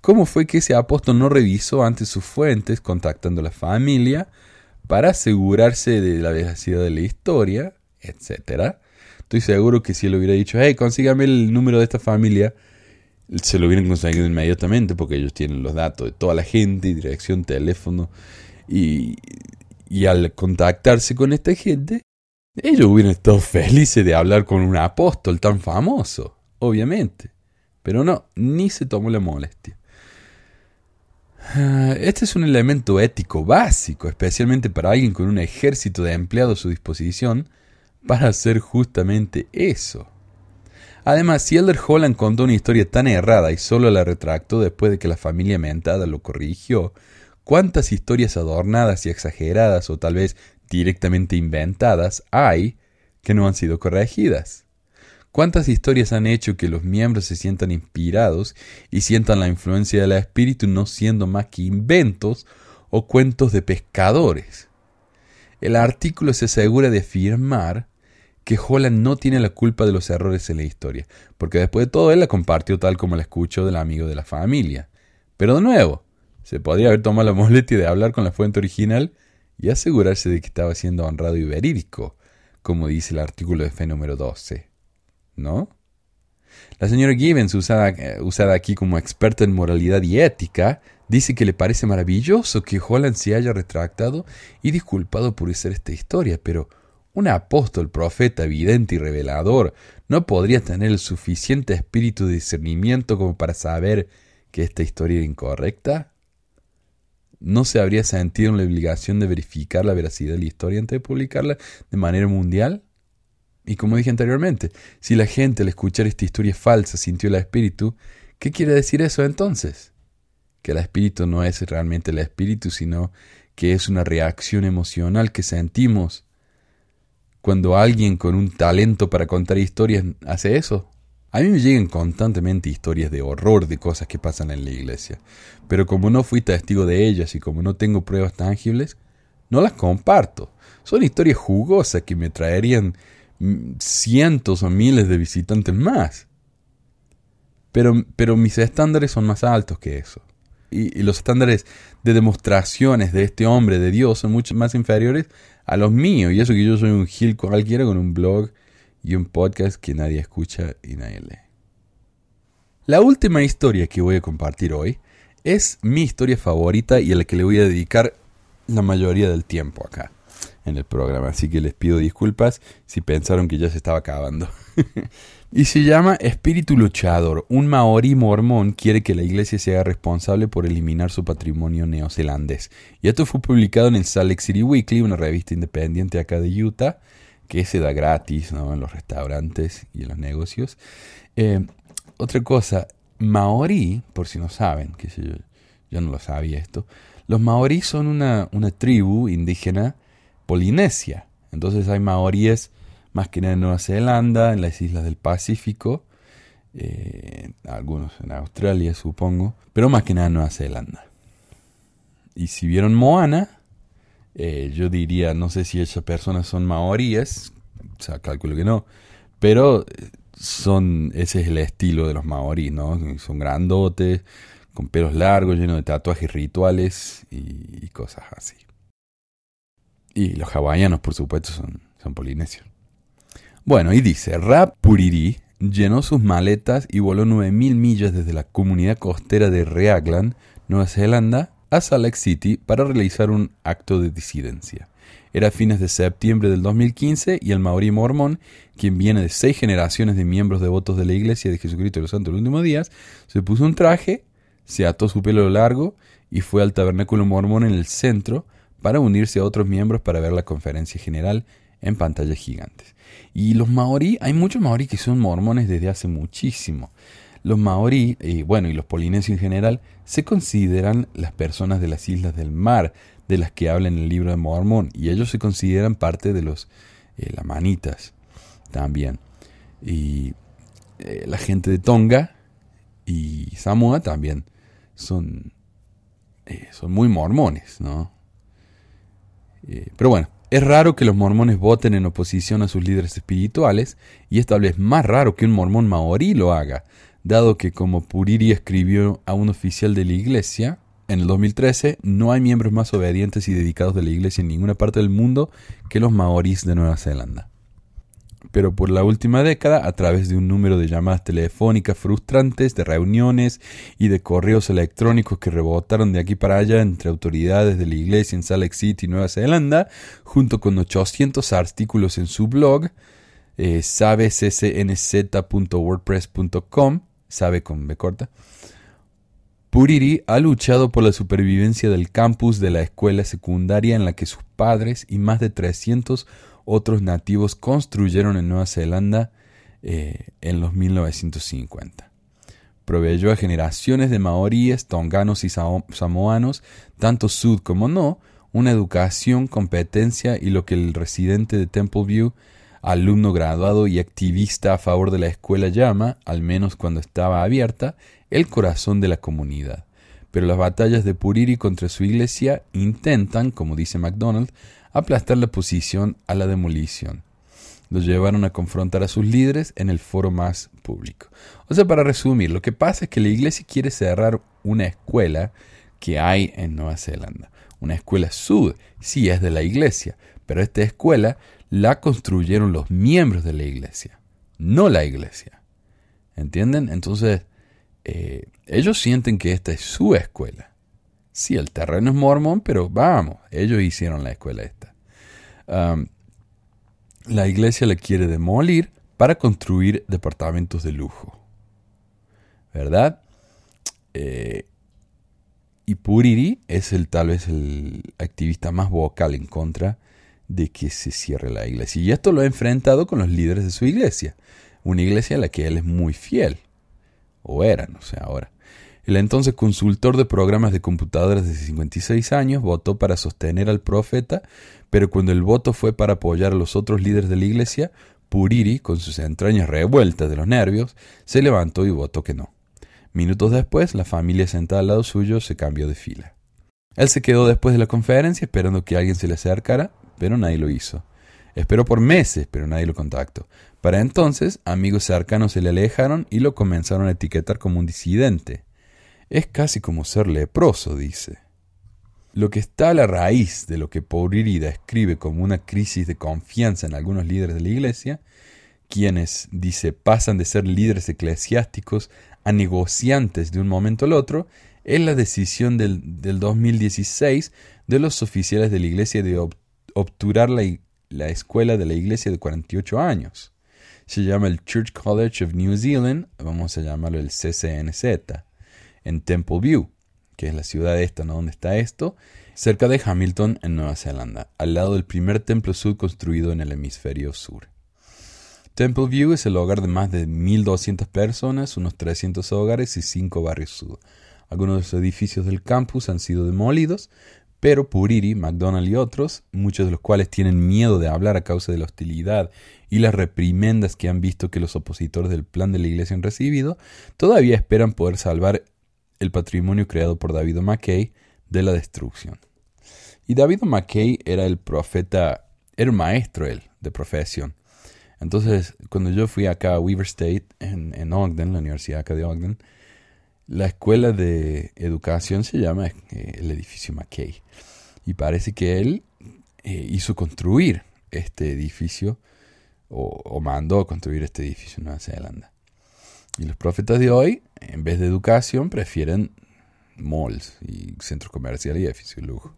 ¿cómo fue que ese apóstol no revisó antes sus fuentes contactando a la familia para asegurarse de la veracidad de la historia, etcétera? Estoy seguro que si él hubiera dicho, hey, consígame el número de esta familia, se lo hubieran conseguido inmediatamente porque ellos tienen los datos de toda la gente, dirección, teléfono. Y, y al contactarse con esta gente, ellos hubieran estado felices de hablar con un apóstol tan famoso, obviamente. Pero no, ni se tomó la molestia. Ah, este es un elemento ético básico, especialmente para alguien con un ejército de empleados a su disposición, para hacer justamente eso. Además, si Elder Holland contó una historia tan errada y solo la retractó después de que la familia mentada lo corrigió, ¿cuántas historias adornadas y exageradas o tal vez directamente inventadas hay que no han sido corregidas? ¿Cuántas historias han hecho que los miembros se sientan inspirados y sientan la influencia del espíritu no siendo más que inventos o cuentos de pescadores? El artículo se asegura de afirmar que Holland no tiene la culpa de los errores en la historia, porque después de todo él la compartió tal como la escuchó del amigo de la familia. Pero de nuevo, se podría haber tomado la molestia de hablar con la fuente original y asegurarse de que estaba siendo honrado y verídico, como dice el artículo de fe número 12. ¿No? La señora Gibbons, usada, eh, usada aquí como experta en moralidad y ética, dice que le parece maravilloso que Holland se haya retractado y disculpado por hacer esta historia, pero un apóstol, profeta, vidente y revelador no podría tener el suficiente espíritu de discernimiento como para saber que esta historia era incorrecta? ¿No se habría sentido en la obligación de verificar la veracidad de la historia antes de publicarla de manera mundial? Y como dije anteriormente, si la gente al escuchar esta historia falsa sintió el espíritu, ¿qué quiere decir eso entonces? Que el espíritu no es realmente el espíritu, sino que es una reacción emocional que sentimos cuando alguien con un talento para contar historias hace eso. A mí me llegan constantemente historias de horror de cosas que pasan en la iglesia, pero como no fui testigo de ellas y como no tengo pruebas tangibles, no las comparto. Son historias jugosas que me traerían cientos o miles de visitantes más. Pero, pero mis estándares son más altos que eso y, los estándares de demostraciones de este hombre de Dios son mucho más inferiores a los míos. Y eso que yo soy un gil cualquiera con un blog y un podcast que nadie escucha y nadie lee. La última historia que voy a compartir hoy es mi historia favorita y a la que le voy a dedicar la mayoría del tiempo acá en el programa. Así que les pido disculpas si pensaron que ya se estaba acabando. y se llama Espíritu Luchador. Un maorí mormón quiere que la iglesia sea responsable por eliminar su patrimonio neozelandés. Y esto fue publicado en el Salt Lake City Weekly, una revista independiente acá de Utah, que se da gratis en los restaurantes y en los negocios. Eh, otra cosa, maorí, por si no saben, que yo, yo no lo sabía esto, los maorí son una tribu indígena Polinesia. Entonces hay maoríes más que nada en Nueva Zelanda, en las islas del Pacífico, eh, algunos en Australia supongo, pero más que nada en Nueva Zelanda. Y si vieron Moana, eh, yo diría, no sé si esas personas son maoríes, o sea, calculo que no, pero eh, son, ese es el estilo de los maoríes, ¿no? Son grandotes, con pelos largos, llenos de tatuajes rituales y cosas así. Y los hawaianos, por supuesto, son, son polinesios. Bueno, y dice, Rap Puriri llenó sus maletas y voló 9.000 millas desde la comunidad costera de Reaglan, Nueva Zelanda, a Salt Lake City para realizar un acto de disidencia. Era fines de septiembre del 2015 y el maorí mormón, quien viene de seis generaciones de miembros devotos de la Iglesia de Jesucristo de los Santos de los Últimos Días, se puso un traje, se ató su pelo largo y fue al tabernáculo mormón en el centro para unirse a otros miembros para ver la conferencia general en pantallas gigantes. Y los maorí, hay muchos maorí que son mormones desde hace muchísimo. Los maorí, y bueno, y los polinesios en general, se consideran las personas de las islas del mar, de las que habla en el libro de Mormón, y ellos se consideran parte de los eh, también. Y eh, la gente de Tonga y Samoa también son, eh, son muy mormones, ¿no? Eh, pero bueno, es raro que los mormones voten en oposición a sus líderes espirituales, y es tal vez más raro que un mormón maorí lo haga, dado que como Puriri escribió a un oficial de la iglesia, en el 2013 no hay miembros más obedientes y dedicados de la iglesia en ninguna parte del mundo que los maorís de Nueva Zelanda pero por la última década, a través de un número de llamadas telefónicas frustrantes, de reuniones y de correos electrónicos que rebotaron de aquí para allá entre autoridades de la iglesia en Salt Lake City, Nueva Zelanda, junto con 800 artículos en su blog, eh, sabescnz.wordpress.com, sabe con B corta, Puriri ha luchado por la supervivencia del campus de la escuela secundaria en la que sus padres y más de 300 otros nativos construyeron en Nueva Zelanda eh, en los 1950. Proveyó a generaciones de maoríes, tonganos y samoanos, tanto sud como no, una educación, competencia y lo que el residente de Templeview, alumno graduado y activista a favor de la escuela llama, al menos cuando estaba abierta, el corazón de la comunidad. Pero las batallas de Puriri contra su iglesia intentan, como dice MacDonald, aplastar la posición a la demolición. Los llevaron a confrontar a sus líderes en el foro más público. O sea, para resumir, lo que pasa es que la iglesia quiere cerrar una escuela que hay en Nueva Zelanda. Una escuela sud, sí es de la iglesia, pero esta escuela la construyeron los miembros de la iglesia, no la iglesia. ¿Entienden? Entonces, eh, ellos sienten que esta es su escuela. Sí, el terreno es mormón, pero vamos, ellos hicieron la escuela esta. la iglesia la quiere demolir para construir departamentos de lujo. ¿Verdad? Eh, y Puriri es el tal vez el activista más vocal en contra de que se cierre la iglesia. Y esto lo ha enfrentado con los líderes de su iglesia. Una iglesia a la que él es muy fiel. O era, no sé ahora. El entonces consultor de programas de computadoras de 56 años votó para sostener al profeta, pero cuando el voto fue para apoyar a los otros líderes de la iglesia, Puriri, con sus entrañas revueltas de los nervios, se levantó y votó que no. Minutos después, la familia sentada al lado suyo se cambió de fila. Él se quedó después de la conferencia esperando que alguien se le acercara, pero nadie lo hizo. Esperó por meses, pero nadie lo contactó. Para entonces, amigos cercanos se le alejaron y lo comenzaron a etiquetar como un disidente. Es casi como ser leproso, dice. Lo que está a la raíz de lo que Pouriri describe como una crisis de confianza en algunos líderes de la Iglesia, quienes, dice, pasan de ser líderes eclesiásticos a negociantes de un momento al otro, es la decisión del, 2016 de los oficiales de la Iglesia de obturar la, la escuela de la Iglesia de 48 años. Se llama el Church College of New Zealand, vamos a llamarlo el CCNZ, en Temple View, que es la ciudad esta, ¿no? Donde está esto, cerca de Hamilton, en Nueva Zelanda, al lado del primer templo sud construido en el hemisferio sur. Temple View es el hogar de más de 1.200 personas, unos 300 hogares y 5 barrios sud. Algunos de los edificios del campus han sido demolidos, pero Puriri, McDonald y otros, muchos de los cuales tienen miedo de hablar a causa de la hostilidad y las reprimendas que han visto que los opositores del plan de la iglesia han recibido, todavía esperan poder salvar el patrimonio creado por David McKay de la destrucción. Y David McKay era el profeta, era un maestro él, de profesión. Entonces, cuando yo fui acá a Weaver State, en, Ogden, la Universidad acá de Ogden, la escuela de educación se llama eh, el edificio McKay. Y parece que él eh, hizo construir este edificio, o, mandó construir este edificio en Nueva Zelanda. Y los profetas de hoy, en vez de educación, prefieren malls y centros comerciales y edificios de lujo.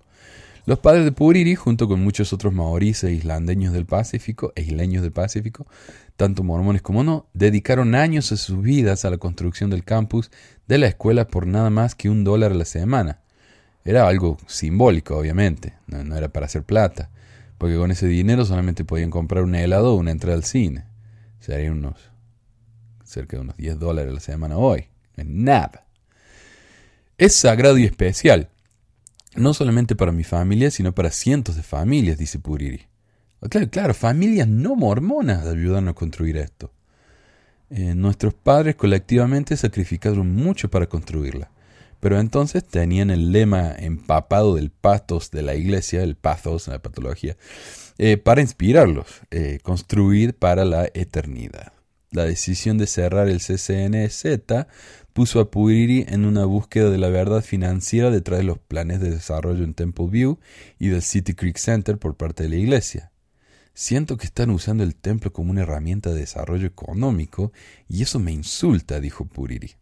Los padres de Puriri, junto con muchos otros maoríes e islandeños del Pacífico, e isleños del Pacífico, tanto mormones como no, dedicaron años de sus vidas a la construcción del campus de la escuela por nada más que un dólar a la semana. Era algo simbólico, obviamente, no, era para hacer plata, porque con ese dinero solamente podían comprar un helado o una entrada al cine. Serían unos cerca de unos 10 dólares a la semana hoy. Nada. Es sagrado y especial, no solamente para mi familia, sino para cientos de familias, dice Puriri. Ah, claro, claro, familias no mormonas ayudan a construir esto. Eh, nuestros padres colectivamente sacrificaron mucho para construirla, pero entonces tenían el lema empapado del pathos de la iglesia, el pathos, la patología, eh, para inspirarlos, eh, construir para la eternidad. La decisión de cerrar el CCNZ puso a Puriri en una búsqueda de la verdad financiera detrás de los planes de desarrollo en Temple View y del City Creek Center por parte de la iglesia. Siento que están usando el templo como una herramienta de desarrollo económico y eso me insulta, dijo Puriri.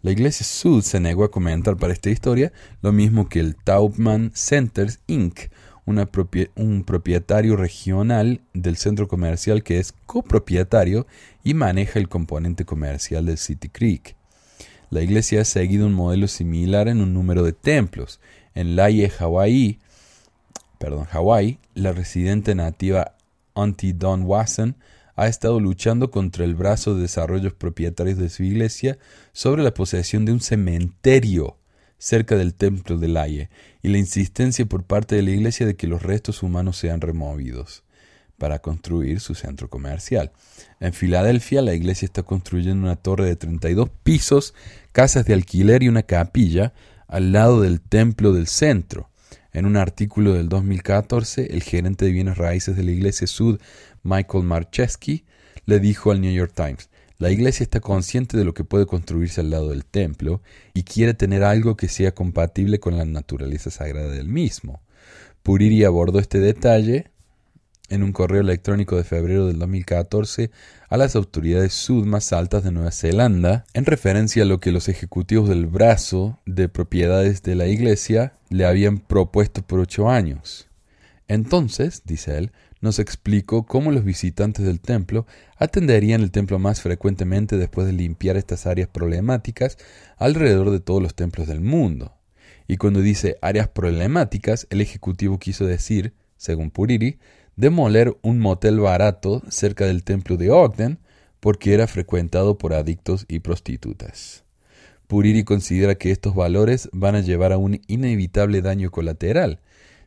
La iglesia Sud se negó a comentar para esta historia lo mismo que el Taubman Centers Inc., un propietario regional del centro comercial que es copropietario y maneja el componente comercial del City Creek. La iglesia ha seguido un modelo similar en un número de templos. En Laie, Hawaii, perdón, Hawaii, la residente nativa Auntie Don Wasson ha estado luchando contra el brazo de desarrollos propietarios de su iglesia sobre la posesión de un cementerio cerca del templo de Laie y la insistencia por parte de la iglesia de que los restos humanos sean removidos para construir su centro comercial. En Filadelfia, la iglesia está construyendo una torre de 32 pisos, casas de alquiler y una capilla al lado del templo del centro. En un artículo del 2014, el gerente de bienes raíces de la iglesia Sud, Michael Marcheski, le dijo al New York Times, la iglesia está consciente de lo que puede construirse al lado del templo y quiere tener algo que sea compatible con la naturaleza sagrada del mismo. Puriri abordó este detalle en un correo electrónico de febrero del 2014 a las autoridades sud más altas de Nueva Zelanda en referencia a lo que los ejecutivos del brazo de propiedades de la iglesia le habían propuesto por ocho años. Entonces, dice él, nos explicó cómo los visitantes del templo atenderían el templo más frecuentemente después de limpiar estas áreas problemáticas alrededor de todos los templos del mundo. Y cuando dice áreas problemáticas, el ejecutivo quiso decir, según Puriri, demoler un motel barato cerca del templo de Ogden porque era frecuentado por adictos y prostitutas. Puriri considera que estos valores van a llevar a un inevitable daño colateral,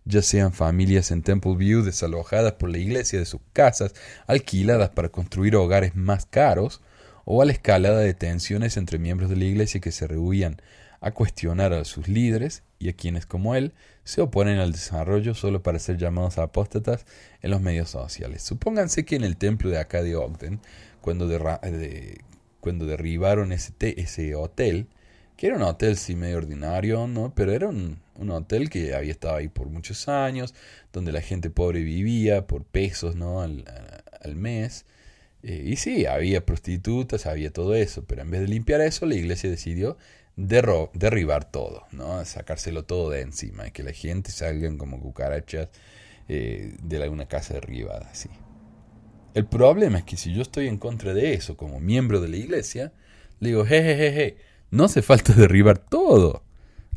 ya sean familias en Temple View desalojadas por la iglesia de sus casas, alquiladas para construir hogares más caros, o a la escalada de tensiones entre miembros de la iglesia que se rehuían a cuestionar a sus líderes y a quienes como él se oponen al desarrollo solo para ser llamados apóstatas en los medios sociales. Supónganse que en el templo de acá de Ogden, cuando, cuando derribaron ese, ese hotel, que era un hotel sí medio ordinario, ¿no? Pero era un, hotel que había estado ahí por muchos años, donde la gente pobre vivía por pesos, ¿no? Al, mes. Eh, y sí, había prostitutas, había todo eso, pero en vez de limpiar eso, la iglesia decidió derribar todo, ¿no? Sacárselo todo de encima y que la gente salgan como cucarachas eh, de alguna casa derribada, así. El problema es que si yo estoy en contra de eso como miembro de la iglesia, le digo, jejejeje, no hace falta derribar todo.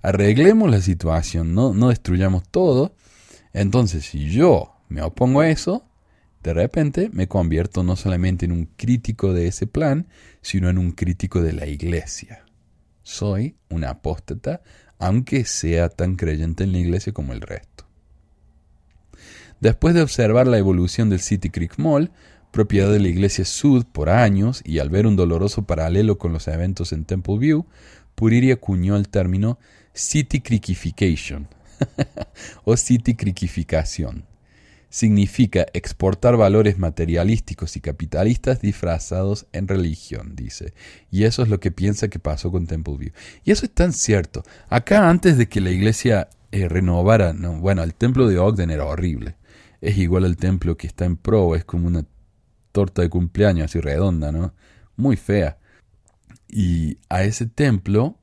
Arreglemos la situación, no, no destruyamos todo. Entonces, si yo me opongo a eso, de repente me convierto no solamente en un crítico de ese plan, sino en un crítico de la iglesia. Soy un apóstata, aunque sea tan creyente en la iglesia como el resto. Después de observar la evolución del City Creek Mall, propiedad de la iglesia Sud por años, y al ver un doloroso paralelo con los eventos en Temple View, Puriri acuñó el término City Creekification o City Creekificación. Significa exportar valores materialísticos y capitalistas disfrazados en religión, dice. Y eso es lo que piensa que pasó con Temple View. Y eso es tan cierto. Acá antes de que la iglesia eh, renovara, no, bueno, el templo de Ogden era horrible. Es igual al templo que está en Pro, es como una torta de cumpleaños así redonda, ¿no? Muy fea. Y a ese templo,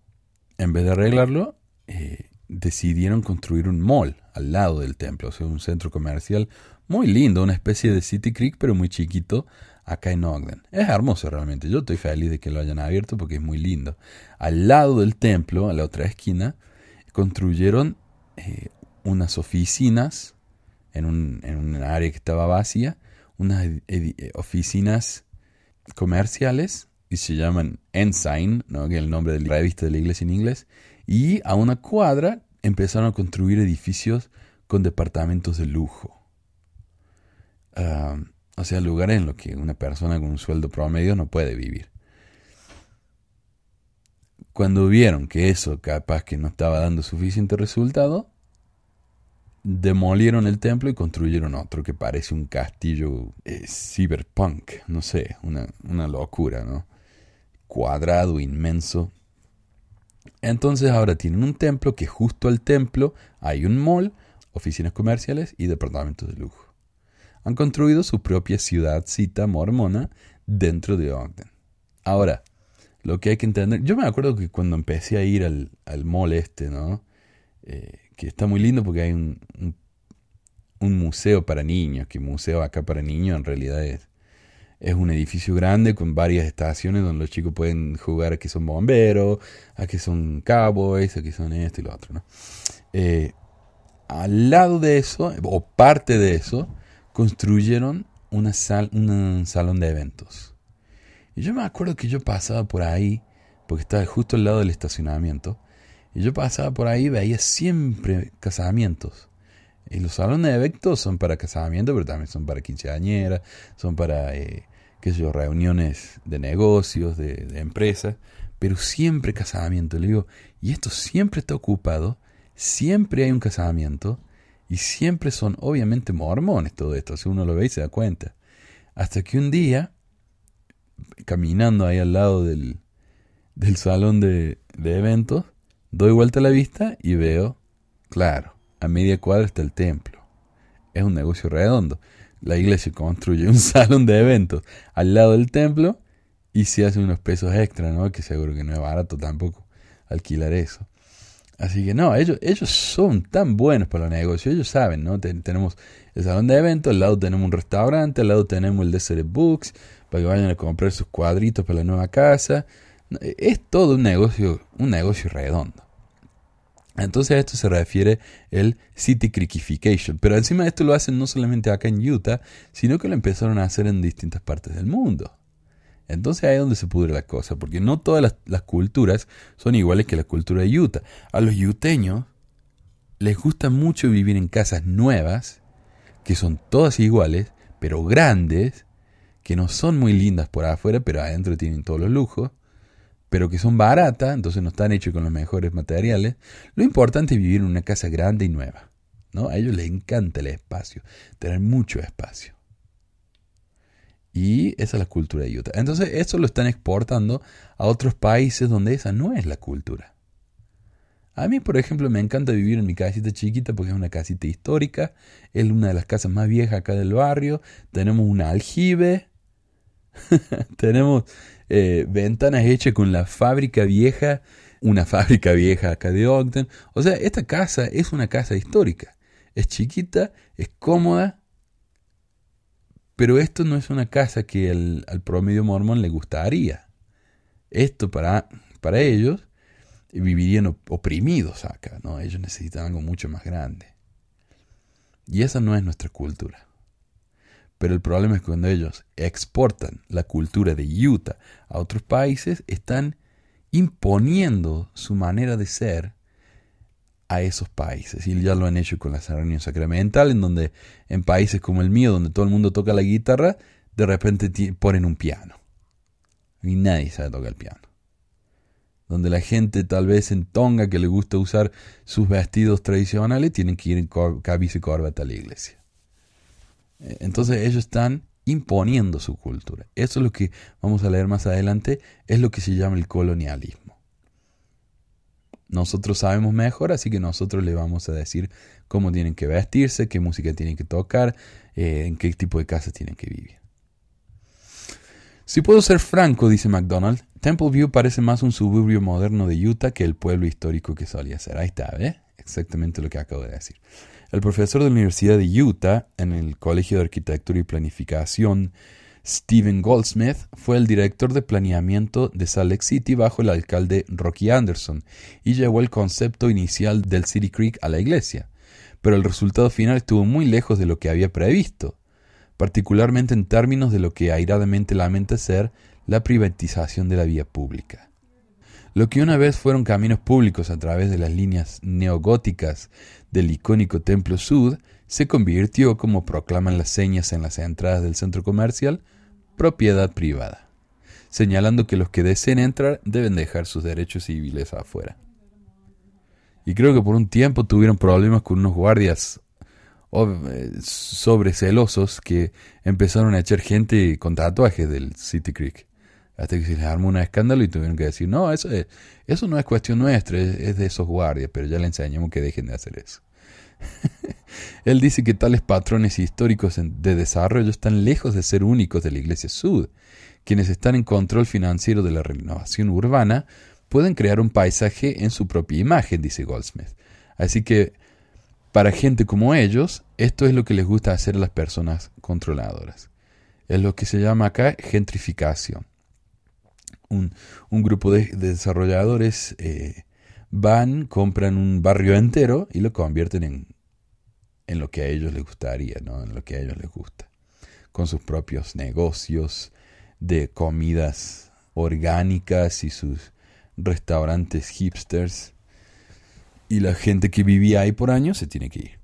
en vez de arreglarlo, eh, decidieron construir un mall al lado del templo, o sea, un centro comercial muy lindo, una especie de City Creek, pero muy chiquito, acá en Ogden. Es hermoso realmente, yo estoy feliz de que lo hayan abierto porque es muy lindo. Al lado del templo, a la otra esquina, construyeron eh, unas oficinas en un, en un área que estaba vacía unas eh, oficinas comerciales y se llaman Ensign, ¿no? que es el nombre de la revista de la iglesia en inglés, y a una cuadra empezaron a construir edificios con departamentos de lujo. o sea, lugares en los que una persona con un sueldo promedio no puede vivir. Cuando vieron que eso capaz que no estaba dando suficiente resultado, demolieron el templo y construyeron otro que parece un castillo eh, cyberpunk, no sé, una, una locura, ¿no? Cuadrado, inmenso. Entonces ahora tienen un templo que justo al templo hay un mall, oficinas comerciales y departamentos de lujo. Han construido su propia ciudadcita mormona dentro de Ogden. Ahora, lo que hay que entender, yo me acuerdo que cuando empecé a ir al, al mall este, ¿no? Eh, que está muy lindo porque hay un, un, museo para niños, que museo acá para niños en realidad es, es un edificio grande con varias estaciones donde los chicos pueden jugar a que son bomberos, a que son cowboys, a que son esto y lo otro. ¿no? Eh, al lado de eso, o parte de eso, construyeron una sal, un salón de eventos. Y yo me acuerdo que yo pasaba por ahí, porque estaba justo al lado del estacionamiento, y yo pasaba por ahí y veía siempre casamientos. Y los salones de eventos son para casamiento, pero también son para quinceañeras, son para, eh, qué sé yo, reuniones de negocios, de, empresas, pero siempre casamiento. Le digo, y esto siempre está ocupado, siempre hay un casamiento, y siempre son obviamente mormones todo esto, si uno lo ve y se da cuenta. Hasta que un día, caminando ahí al lado del, del salón de, de eventos, Doy vuelta a la vista y veo, claro, a media cuadra está el templo. Es un negocio redondo. La iglesia construye un salón de eventos al lado del templo y se hace unos pesos extra, ¿no? Que seguro que no es barato tampoco alquilar eso. Así que no, ellos, ellos son tan buenos para los negocios, ellos saben, ¿no? tenemos el salón de eventos, al lado tenemos un restaurante, al lado tenemos el Desert Books, para que vayan a comprar sus cuadritos para la nueva casa. Es todo un negocio, un negocio redondo. Entonces a esto se refiere el city creekification. Pero encima de esto lo hacen no solamente acá en Utah, sino que lo empezaron a hacer en distintas partes del mundo. Entonces ahí es donde se pudre la cosa, porque no todas las, culturas son iguales que la cultura de Utah. A los yuteños les gusta mucho vivir en casas nuevas, que son todas iguales, pero grandes, que no son muy lindas por afuera, pero adentro tienen todos los lujos pero que son baratas, entonces no están hechos con los mejores materiales. Lo importante es vivir en una casa grande y nueva. ¿no? A ellos les encanta el espacio, tener mucho espacio. Y esa es la cultura de Utah. Entonces, eso lo están exportando a otros países donde esa no es la cultura. A mí, por ejemplo, me encanta vivir en mi casita chiquita porque es una casita histórica. Es una de las casas más viejas acá del barrio. Tenemos un aljibe. Tenemos eh, ventanas hechas con la fábrica vieja, una fábrica vieja acá de Ogden. O sea, esta casa es una casa histórica. Es chiquita, es cómoda, pero esto no es una casa que al promedio mormón le gustaría. Esto para, para ellos vivirían oprimidos acá, ¿no? Ellos necesitan algo mucho más grande. Y esa no es nuestra cultura. Pero el problema es que cuando ellos exportan la cultura de Utah a otros países, están imponiendo su manera de ser a esos países. Y ya lo han hecho con la reunión sacramental, en donde en países como el mío, donde todo el mundo toca la guitarra, de repente ponen un piano. Y nadie sabe tocar el piano. Donde la gente tal vez en Tonga, que le gusta usar sus vestidos tradicionales, tienen que ir en y corbata a la iglesia. Entonces ellos están imponiendo su cultura. Eso es lo que vamos a leer más adelante, es lo que se llama el colonialismo. Nosotros sabemos mejor, así que nosotros le vamos a decir cómo tienen que vestirse, qué música tienen que tocar, eh, en qué tipo de casa tienen que vivir. Si puedo ser franco, dice McDonald, Temple View parece más un suburbio moderno de Utah que el pueblo histórico que solía ser. Ahí está, ¿eh? Exactamente lo que acabo de decir. El profesor de la Universidad de Utah en el Colegio de Arquitectura y Planificación, Stephen Goldsmith, fue el director de planeamiento de Salt Lake City bajo el alcalde Rocky Anderson y llevó el concepto inicial del City Creek a la iglesia. Pero el resultado final estuvo muy lejos de lo que había previsto, particularmente en términos de lo que airadamente lamenta ser la privatización de la vía pública. Lo que una vez fueron caminos públicos a través de las líneas neogóticas del icónico Templo Sud se convirtió, como proclaman las señas en las entradas del centro comercial, propiedad privada, señalando que los que deseen entrar deben dejar sus derechos civiles afuera. Y creo que por un tiempo tuvieron problemas con unos guardias eh, sobrecelosos que empezaron a echar gente con tatuajes del City Creek. Hasta que se les armó un escándalo y tuvieron que decir, no, eso, eso no es cuestión nuestra, es, de esos guardias, pero ya le enseñamos que dejen de hacer eso. Él dice que tales patrones históricos de desarrollo están lejos de ser únicos de la Iglesia Sud. Quienes están en control financiero de la renovación urbana pueden crear un paisaje en su propia imagen, dice Goldsmith. Así que, para gente como ellos, esto es lo que les gusta hacer a las personas controladoras. Es lo que se llama acá gentrificación un, grupo de, desarrolladores eh, van, compran un barrio entero y lo convierten en, en lo que a ellos les gustaría, ¿no? en lo que a ellos les gusta, con sus propios negocios de comidas orgánicas y sus restaurantes hipsters. Y la gente que vivía ahí por años se tiene que ir.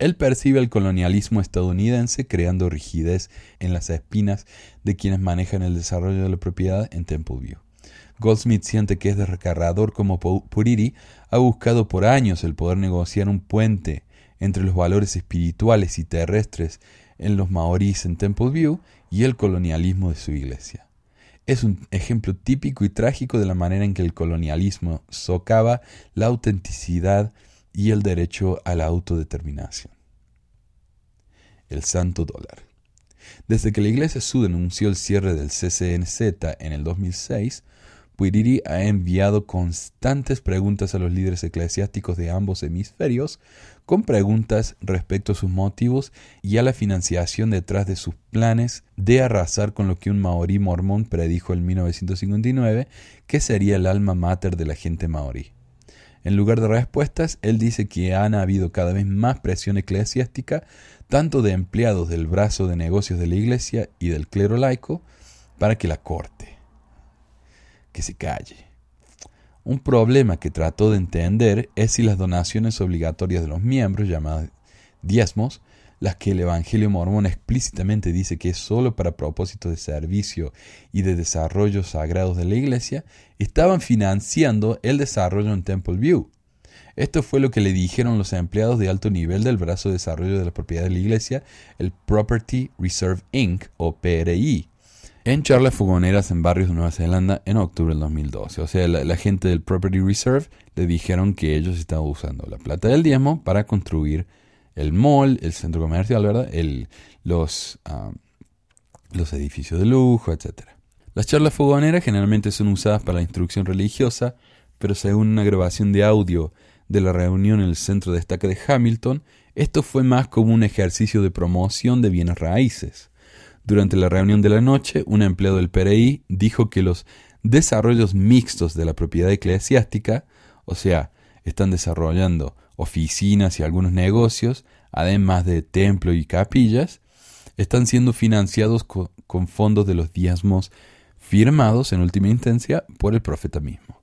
Él percibe el colonialismo estadounidense creando rigidez en las espinas de quienes manejan el desarrollo de la propiedad en Temple View. Goldsmith siente que es descarrador como Puriri ha buscado por años el poder negociar un puente entre los valores espirituales y terrestres en los maoríes en Temple View y el colonialismo de su iglesia. Es un ejemplo típico y trágico de la manera en que el colonialismo socava la autenticidad y el derecho a la autodeterminación. El santo dólar. Desde que la Iglesia Sud anunció el cierre del CCNZ en el 2006, Puriri ha enviado constantes preguntas a los líderes eclesiásticos de ambos hemisferios con preguntas respecto a sus motivos y a la financiación detrás de sus planes de arrasar con lo que un maorí mormón predijo en 1959 que sería el alma mater de la gente maorí. En lugar de respuestas, él dice que han habido cada vez más presión eclesiástica, tanto de empleados del brazo de negocios de la iglesia y del clero laico, para que la corte, que se calle. Un problema que trató de entender es si las donaciones obligatorias de los miembros, llamadas diezmos, las que el Evangelio mormón explícitamente dice que es solo para propósitos de servicio y de desarrollo sagrados de la iglesia, estaban financiando el desarrollo en Temple View. Esto fue lo que le dijeron los empleados de alto nivel del brazo de desarrollo de la propiedad de la iglesia, el Property Reserve Inc. o PRI, en charlas fogoneras en barrios de Nueva Zelanda en octubre del 2012. O sea, la, gente del Property Reserve le dijeron que ellos estaban usando la plata del diezmo para construir el mall, el centro comercial, ¿verdad? El, los, ah, los edificios de lujo, etc. Las charlas fogoneras generalmente son usadas para la instrucción religiosa, pero según una grabación de audio de la reunión en el centro de destaque de Hamilton, esto fue más como un ejercicio de promoción de bienes raíces. Durante la reunión de la noche, un empleado del PRI dijo que los desarrollos mixtos de la propiedad eclesiástica, o sea, están desarrollando oficinas y algunos negocios, además de templo y capillas, están siendo financiados con, fondos de los diezmos firmados en última instancia por el profeta mismo.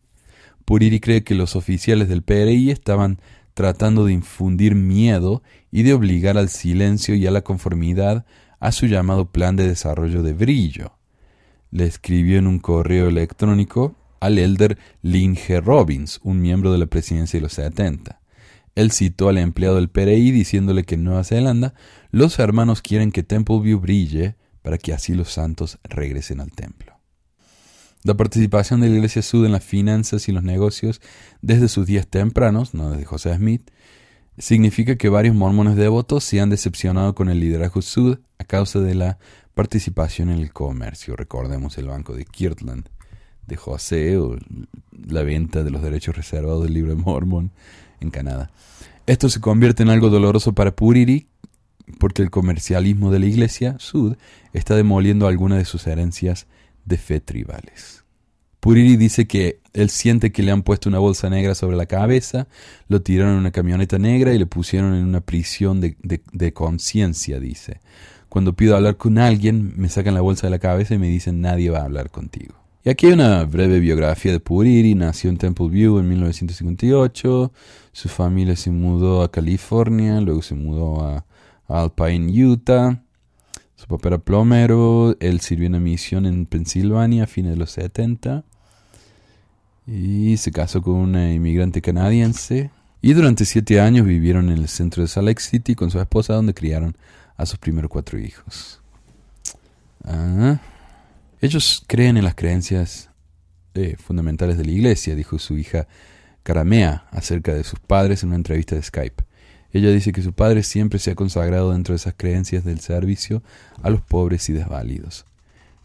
Puriri cree que los oficiales del PRI estaban tratando de infundir miedo y de obligar al silencio y a la conformidad a su llamado plan de desarrollo de brillo. Le escribió en un correo electrónico al elder G. Robbins, un miembro de la presidencia de los 70. Él citó al empleado del PRI diciéndole que en Nueva Zelanda los hermanos quieren que Templeview brille para que así los santos regresen al templo. La participación de la Iglesia Sud en las finanzas y los negocios desde sus días tempranos, no desde José Smith, significa que varios mormones devotos se han decepcionado con el liderazgo Sud a causa de la participación en el comercio. Recordemos el banco de Kirtland de José o la venta de los derechos reservados del libro de Mormon en Canadá. Esto se convierte en algo doloroso para Puriri porque el comercialismo de la iglesia Sud está demoliendo algunas de sus herencias de fe tribales. Puriri dice que él siente que le han puesto una bolsa negra sobre la cabeza, lo tiraron en una camioneta negra y le pusieron en una prisión de, de conciencia, dice. Cuando pido hablar con alguien, me sacan la bolsa de la cabeza y me dicen nadie va a hablar contigo. Y aquí hay una breve biografía de Puriri. Nació en Temple View en 1958. Su familia se mudó a California, luego se mudó a Alpine, Utah. Su papá era plomero. Él sirvió en una misión en Pensilvania a fines de los 70. Y se casó con una inmigrante canadiense. Y durante siete años vivieron en el centro de Salt Lake City con su esposa, donde criaron a sus primeros cuatro hijos. Ah. Ellos creen en las creencias eh, fundamentales de la iglesia, dijo su hija Caramea acerca de sus padres en una entrevista de Skype. Ella dice que su padre siempre se ha consagrado dentro de esas creencias del servicio a los pobres y desvalidos.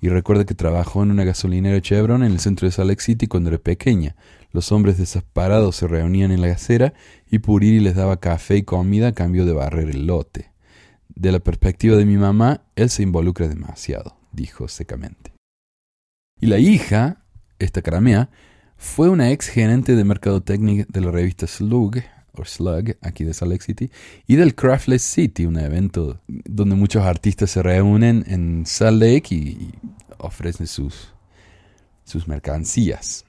Y recuerda que trabajó en una gasolinera Chevron en el centro de Salt Lake City cuando era pequeña. Los hombres desasparados se reunían en la acera y Puriri les daba café y comida a cambio de barrer el lote. De la perspectiva de mi mamá, él se involucra demasiado, dijo secamente. Y la hija, esta caramea, fue una ex gerente de mercadotecnia de la revista Slug, o Slug, aquí de Salt Lake City, y del Craftless City, un evento donde muchos artistas se reúnen en Salt Lake y, ofrecen sus, sus mercancías.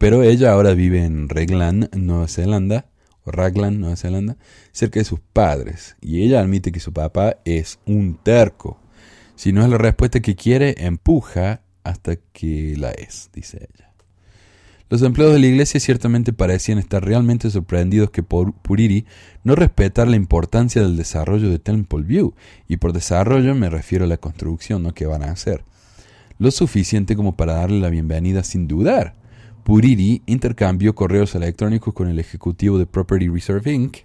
Pero ella ahora vive en Reglan, Nueva Zelanda, o Raglan, Nueva Zelanda, cerca de sus padres. Y ella admite que su papá es un terco. Si no es la respuesta que quiere, empuja hasta que la es, dice ella. Los empleados de la iglesia ciertamente parecían estar realmente sorprendidos que Puriri no respetara la importancia del desarrollo de Temple View, y por desarrollo me refiero a la construcción ¿no? que van a hacer. Lo suficiente como para darle la bienvenida sin dudar. Puriri intercambió correos electrónicos con el ejecutivo de Property Reserve Inc.,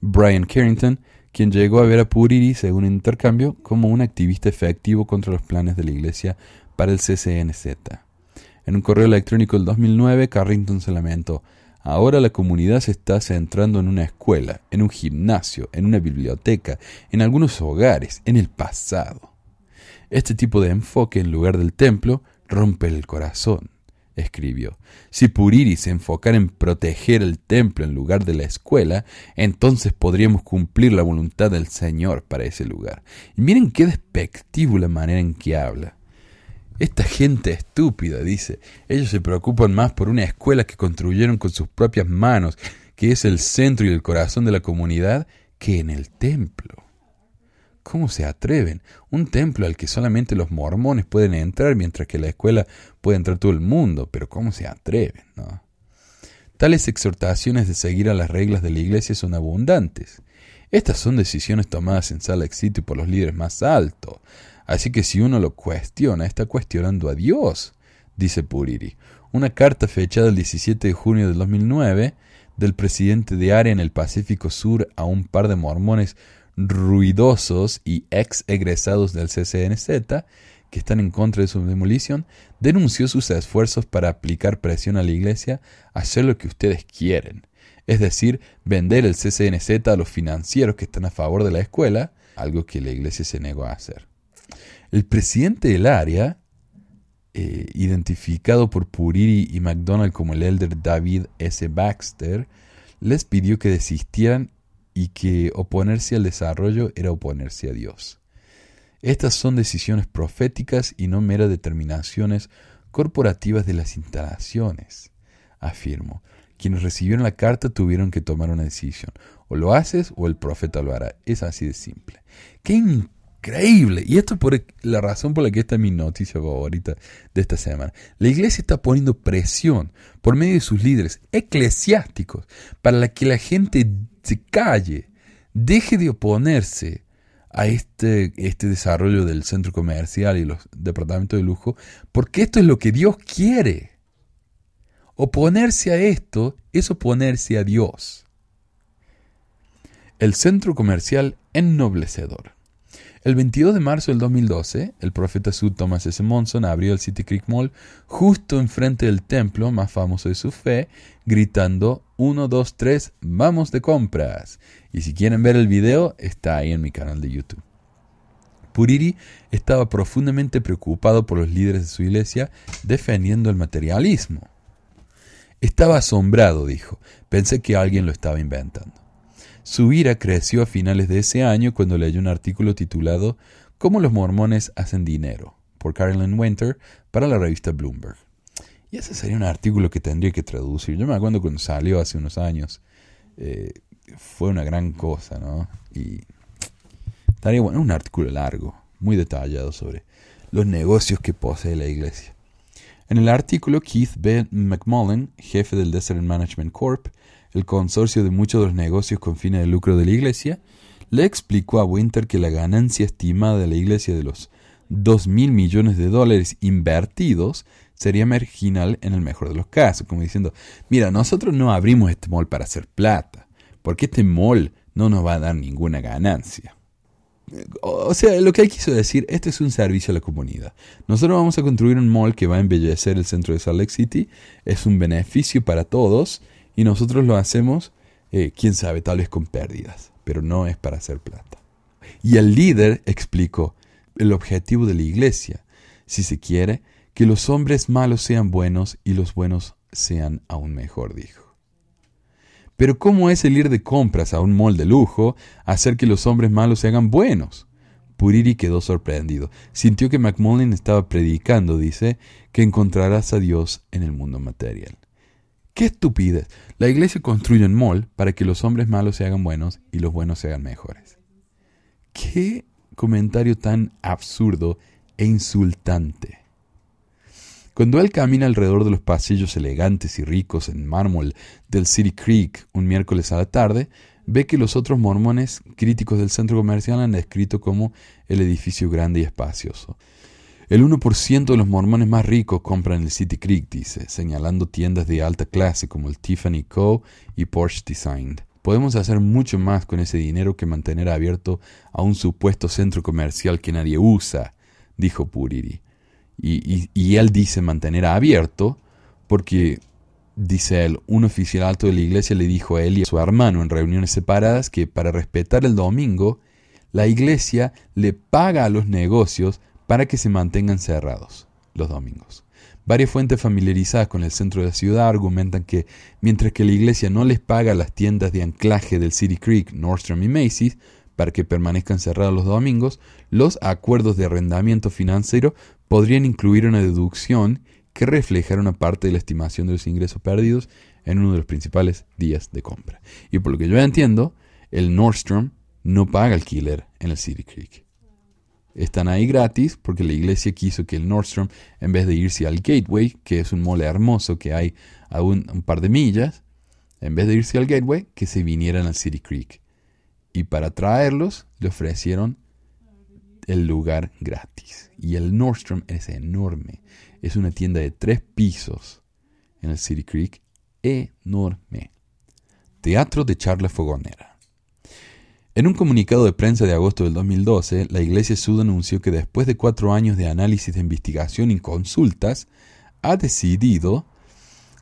Brian Carrington, quien llegó a ver a Puriri, según intercambio, como un activista efectivo contra los planes de la iglesia para el CCNZ. En un correo electrónico del 2009, Carrington se lamentó. Ahora la comunidad se está centrando en una escuela, en un gimnasio, en una biblioteca, en algunos hogares, en el pasado. Este tipo de enfoque en lugar del templo rompe el corazón, escribió. Si Puriri se enfocara en proteger el templo en lugar de la escuela, entonces podríamos cumplir la voluntad del Señor para ese lugar. Y miren qué despectivo la manera en que habla. Esta gente estúpida, dice, ellos se preocupan más por una escuela que construyeron con sus propias manos, que es el centro y el corazón de la comunidad, que en el templo. ¿Cómo se atreven? Un templo al que solamente los mormones pueden entrar, mientras que la escuela puede entrar todo el mundo, pero ¿cómo se atreven? No? Tales exhortaciones de seguir a las reglas de la iglesia son abundantes. Estas son decisiones tomadas en Salt Lake City por los líderes más altos, Así que si uno lo cuestiona, está cuestionando a Dios, dice Puriri. Una carta fechada el 17 de junio del 2009 del presidente de área en el Pacífico Sur a un par de mormones ruidosos y ex egresados del CCNZ que están en contra de su demolición, denunció sus esfuerzos para aplicar presión a la iglesia a hacer lo que ustedes quieren, es decir, vender el CCNZ a los financieros que están a favor de la escuela, algo que la iglesia se negó a hacer. El presidente del área, eh, identificado por Puriri y McDonald como el elder David S. Baxter, les pidió que desistieran y que oponerse al desarrollo era oponerse a Dios. Estas son decisiones proféticas y no meras determinaciones corporativas de las instalaciones, afirmo. Quienes recibieron la carta tuvieron que tomar una decisión. O lo haces o el profeta lo hará. Es así de simple. Qué increíble. Y esto es por la razón por la que esta es mi noticia favorita de esta semana. La iglesia está poniendo presión por medio de sus líderes eclesiásticos para que la gente se calle, deje de oponerse a este, este desarrollo del centro comercial y los departamentos de lujo, porque esto es lo que Dios quiere. Oponerse a esto es oponerse a Dios. El centro comercial ennoblecedor. El 22 de marzo del 2012, el profeta Sud Thomas S. Monson abrió el City Creek Mall justo enfrente del templo más famoso de su fe, gritando 1, 2, 3, vamos de compras. Y si quieren ver el video, está ahí en mi canal de YouTube. Puriri estaba profundamente preocupado por los líderes de su iglesia defendiendo el materialismo. Estaba asombrado, dijo. Pensé que alguien lo estaba inventando. Su ira creció a finales de ese año cuando leyó un artículo titulado Cómo los mormones hacen dinero por Carolyn Winter para la revista Bloomberg. Y ese sería un artículo que tendría que traducir. Yo me acuerdo cuando salió hace unos años. Eh, fue una gran cosa, ¿no? Y estaría bueno, un artículo largo, muy detallado sobre los negocios que posee la iglesia. En el artículo, Keith B. McMullen, jefe del Desert Management Corp., el consorcio de muchos de los negocios con fines de lucro de la iglesia, le explicó a Winter que la ganancia estimada de la iglesia de los dos mil millones de dólares invertidos sería marginal en el mejor de los casos, como diciendo, mira, nosotros no abrimos este mall para hacer plata, porque este mall no nos va a dar ninguna ganancia. O sea, lo que él quiso decir, este es un servicio a la comunidad. Nosotros vamos a construir un mall que va a embellecer el centro de Salt Lake City, es un beneficio para todos y nosotros lo hacemos, eh, quién sabe, tal vez con pérdidas, pero no es para hacer plata. Y el líder explicó el objetivo de la iglesia, si se quiere, que los hombres malos sean buenos y los buenos sean aún mejor, dijo. Pero ¿cómo es el ir de compras a un mall de lujo hacer que los hombres malos se hagan buenos? Puriri quedó sorprendido. Sintió que McMullen estaba predicando, dice, que encontrarás a Dios en el mundo material. ¡Qué estupidez! La iglesia construye un mall para que los hombres malos se hagan buenos y los buenos se hagan mejores. ¡Qué comentario tan absurdo e insultante! Cuando él camina alrededor de los pasillos elegantes y ricos en mármol del City Creek un miércoles a la tarde, ve que los otros mormones críticos del centro comercial han descrito como el edificio grande y espacioso. El 1% de los mormones más ricos compran el City Creek, dice, señalando tiendas de alta clase como el Tiffany Co. y Porsche Design. Podemos hacer mucho más con ese dinero que mantener abierto a un supuesto centro comercial que nadie usa, dijo Puriri. y, él dice mantener abierto porque, dice él, un oficial alto de la iglesia le dijo a él y a su hermano en reuniones separadas que para respetar el domingo, la iglesia le paga a los negocios para que se mantengan cerrados los domingos. Varias fuentes familiarizadas con el centro de la ciudad argumentan que mientras que la iglesia no les paga las tiendas de anclaje del City Creek, Nordstrom y Macy's para que permanezcan cerrados los domingos, los acuerdos de arrendamiento financiero podrían incluir una deducción que reflejara una parte de la estimación de los ingresos perdidos en uno de los principales días de compra. Y por lo que yo entiendo, el Nordstrom no paga alquiler en el City Creek. Están ahí gratis porque la iglesia quiso que el Nordstrom, en vez de irse al Gateway, que es un mole hermoso que hay a un, par de millas, en vez de irse al Gateway, que se vinieran al City Creek. Y para traerlos, le ofrecieron el lugar gratis. Y el Nordstrom es enorme. Es una tienda de tres pisos en el City Creek. Enorme. Teatro de charla fogonera. En un comunicado de prensa de agosto del 2012, la Iglesia Sud anunció que después de cuatro años de análisis de investigación y consultas, ha decidido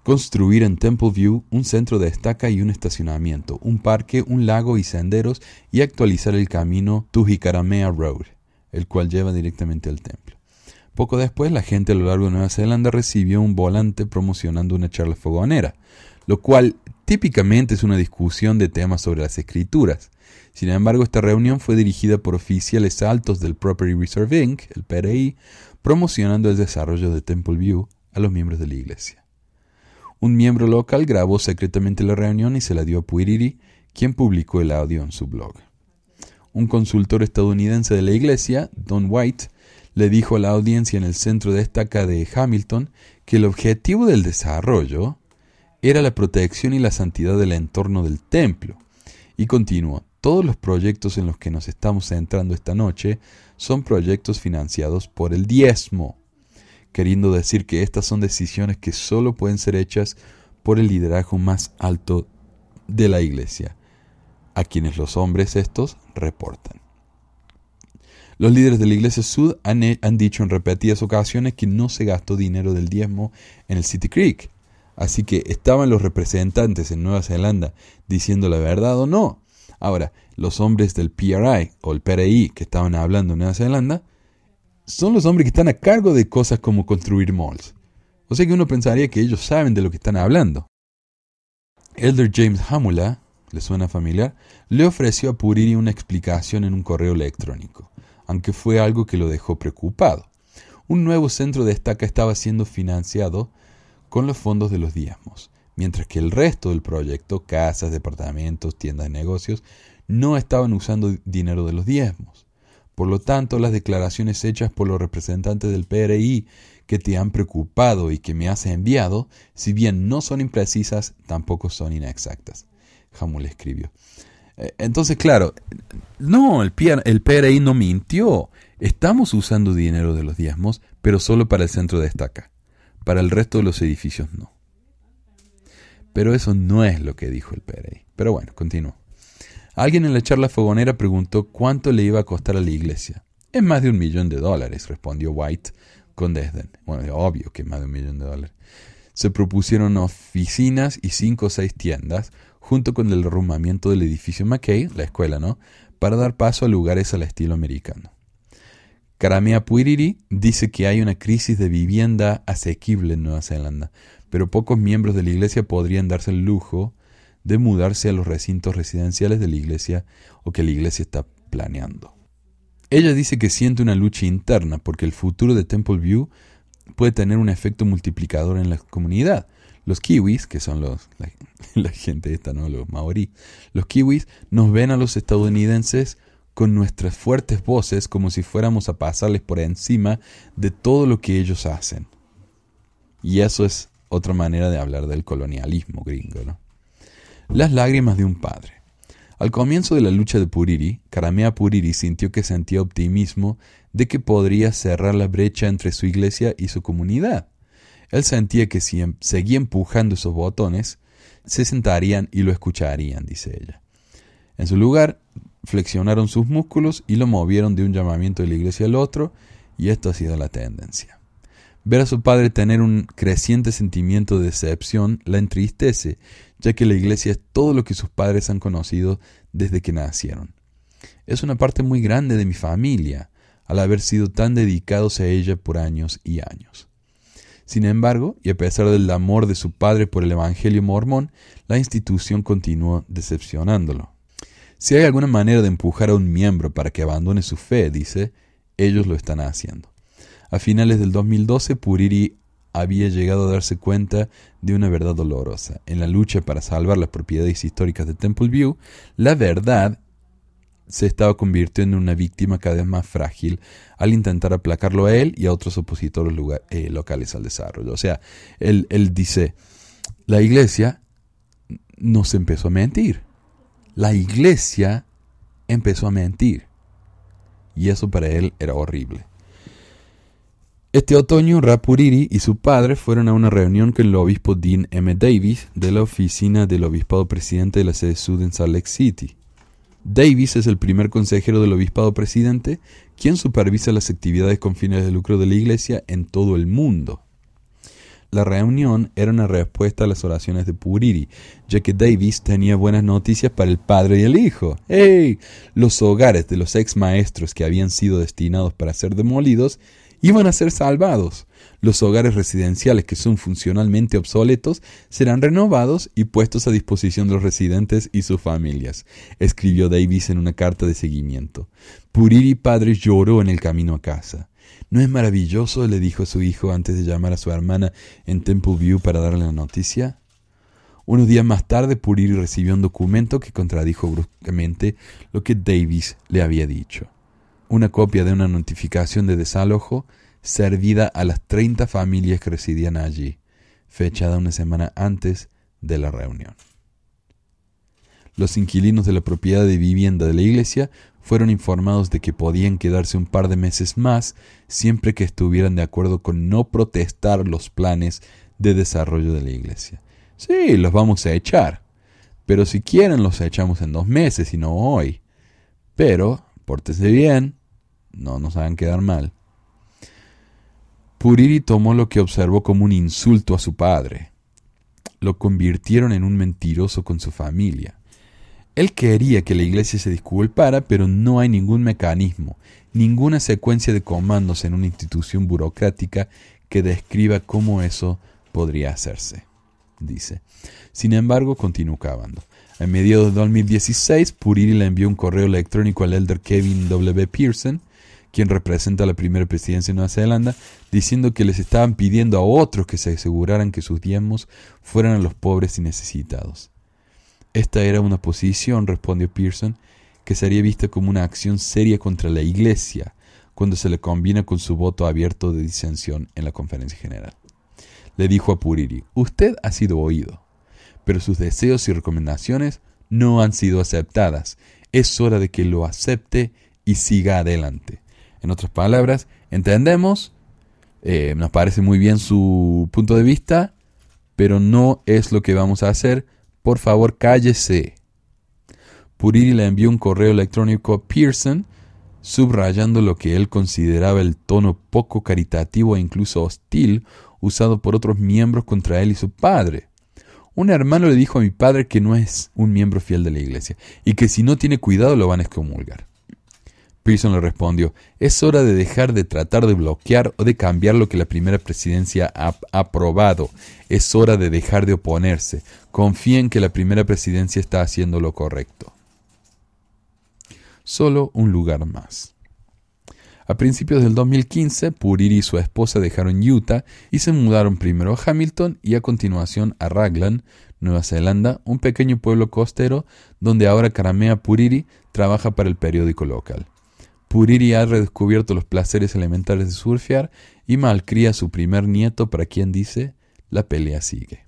construir en Temple View un centro de estaca y un estacionamiento, un parque, un lago y senderos y actualizar el camino Tujikaramea Road el cual lleva directamente al templo. Poco después, la gente a lo largo de Nueva Zelanda recibió un volante promocionando una charla fogonera, lo cual típicamente es una discusión de temas sobre las escrituras. Sin embargo, esta reunión fue dirigida por oficiales altos del Property Reserve Inc., el PRI, promocionando el desarrollo de Temple View a los miembros de la iglesia. Un miembro local grabó secretamente la reunión y se la dio a Puiriri, quien publicó el audio en su blog un consultor estadounidense de la iglesia, Don White, le dijo a la audiencia en el centro de estaca de Hamilton que el objetivo del desarrollo era la protección y la santidad del entorno del templo. Y continuó, todos los proyectos en los que nos estamos centrando esta noche son proyectos financiados por el diezmo, queriendo decir que estas son decisiones que solo pueden ser hechas por el liderazgo más alto de la iglesia a quienes los hombres estos reportan. Los líderes de la Iglesia Sud han, han, dicho en repetidas ocasiones que no se gastó dinero del diezmo en el City Creek. Así que estaban los representantes en Nueva Zelanda diciendo la verdad o no. Ahora, los hombres del PRI o el PRI que estaban hablando en Nueva Zelanda son los hombres que están a cargo de cosas como construir malls. O sea que uno pensaría que ellos saben de lo que están hablando. Elder James Hamula ¿le suena familiar? Le ofreció a Puriri una explicación en un correo electrónico, aunque fue algo que lo dejó preocupado. Un nuevo centro de estaca estaba siendo financiado con los fondos de los diezmos, mientras que el resto del proyecto, casas, departamentos, tiendas de negocios, no estaban usando dinero de los diezmos. Por lo tanto, las declaraciones hechas por los representantes del PRI que te han preocupado y que me has enviado, si bien no son imprecisas, tampoco son inexactas. Hamul escribió. Eh, entonces, claro, no, el, el PRI no mintió. Estamos usando dinero de los diezmos, pero solo para el centro de estaca. Para el resto de los edificios no. Pero eso no es lo que dijo el PRI. Pero bueno, continuó. Alguien en la charla fogonera preguntó cuánto le iba a costar a la iglesia. Es más de un millón de dólares, respondió White con desdén. Bueno, obvio que es más de un millón de dólares. Se propusieron oficinas y cinco o seis tiendas, junto con el derrumbamiento del edificio McKay, la escuela, ¿no? Para dar paso a lugares al estilo americano. Karamea Puiriri dice que hay una crisis de vivienda asequible en Nueva Zelanda, pero pocos miembros de la iglesia podrían darse el lujo de mudarse a los recintos residenciales de la iglesia o que la iglesia está planeando. Ella dice que siente una lucha interna porque el futuro de Temple View puede tener un efecto multiplicador en la comunidad, los kiwis, que son los, la, gente esta, ¿no? Los maorí. Los kiwis nos ven a los estadounidenses con nuestras fuertes voces como si fuéramos a pasarles por encima de todo lo que ellos hacen. Y eso es otra manera de hablar del colonialismo gringo. Las lágrimas de un padre. Al comienzo de la lucha de Puriri, Karamea Puriri sintió que sentía optimismo de que podría cerrar la brecha entre su iglesia y su comunidad. Él sentía que si em, seguía empujando esos botones, se sentarían y lo escucharían, dice ella. En su lugar, flexionaron sus músculos y lo movieron de un llamamiento de la iglesia al otro, y esto ha sido la tendencia. Ver a su padre tener un creciente sentimiento de decepción la entristece, ya que la iglesia es todo lo que sus padres han conocido desde que nacieron. Es una parte muy grande de mi familia, al haber sido tan dedicados a ella por años y años. Sin embargo, y a pesar del amor de su padre por el Evangelio mormón, la institución continuó decepcionándolo. Si hay alguna manera de empujar a un miembro para que abandone su fe, dice, ellos lo están haciendo. A finales del 2012, Puriri había llegado a darse cuenta de una verdad dolorosa. En la lucha para salvar las propiedades históricas de Temple View, la verdad se estaba convirtiendo en una víctima cada vez más frágil al intentar aplacarlo a él y a otros opositores eh, locales al desarrollo. O sea, él, él dice, la iglesia nos empezó a mentir. La iglesia empezó a mentir. Y eso para él era horrible. Este otoño, Rapuriri y su padre fueron a una reunión con el obispo Dean M. Davis de la oficina del obispado presidente de la sede sud en Salt Lake City. Davis es el primer consejero del obispado presidente, quien supervisa las actividades con fines de lucro de la iglesia en todo el mundo. La reunión era una respuesta a las oraciones de Puriri, ya que Davis tenía buenas noticias para el padre y el hijo. ¡Hey! Los hogares de los ex maestros que habían sido destinados para ser demolidos iban a ser salvados. Los hogares residenciales que son funcionalmente obsoletos serán renovados y puestos a disposición de los residentes y sus familias, escribió Davis en una carta de seguimiento. Puriri padre lloró en el camino a casa. ¿No es maravilloso? le dijo a su hijo antes de llamar a su hermana en Temple View para darle la noticia. Unos días más tarde, Puriri recibió un documento que contradijo bruscamente lo que Davis le había dicho una copia de una notificación de desalojo servida a las 30 familias que residían allí, fechada una semana antes de la reunión. Los inquilinos de la propiedad de vivienda de la iglesia fueron informados de que podían quedarse un par de meses más siempre que estuvieran de acuerdo con no protestar los planes de desarrollo de la iglesia. Sí, los vamos a echar, pero si quieren los echamos en dos meses y no hoy. Pero, pórtese bien, no nos hagan quedar mal. Puriri tomó lo que observó como un insulto a su padre. Lo convirtieron en un mentiroso con su familia. Él quería que la iglesia se disculpara, pero no hay ningún mecanismo, ninguna secuencia de comandos en una institución burocrática que describa cómo eso podría hacerse, dice. Sin embargo, continuó cavando. A mediados de 2016, Puriri le envió un correo electrónico al elder Kevin W. Pearson, quien representa la primera presidencia de Nueva Zelanda, diciendo que les estaban pidiendo a otros que se aseguraran que sus diezmos fueran a los pobres y necesitados. Esta era una posición, respondió Pearson, que sería vista como una acción seria contra la Iglesia cuando se le combina con su voto abierto de disensión en la conferencia general. Le dijo a Puriri, usted ha sido oído, pero sus deseos y recomendaciones no han sido aceptadas. Es hora de que lo acepte y siga adelante. En otras palabras, entendemos, eh, nos parece muy bien su punto de vista, pero no es lo que vamos a hacer. Por favor, cállese. Puriri le envió un correo electrónico a Pearson subrayando lo que él consideraba el tono poco caritativo e incluso hostil usado por otros miembros contra él y su padre. Un hermano le dijo a mi padre que no es un miembro fiel de la iglesia y que si no tiene cuidado lo van a excomulgar. Pearson le respondió, es hora de dejar de tratar de bloquear o de cambiar lo que la primera presidencia ha aprobado. Es hora de dejar de oponerse. Confíen que la primera presidencia está haciendo lo correcto. Solo un lugar más. A principios del 2015, Puriri y su esposa dejaron Utah y se mudaron primero a Hamilton y a continuación a Raglan, Nueva Zelanda, un pequeño pueblo costero donde ahora Karamea Puriri trabaja para el periódico local. Puriri ha redescubierto los placeres elementales de surfear y malcría a su primer nieto para quien dice la pelea sigue.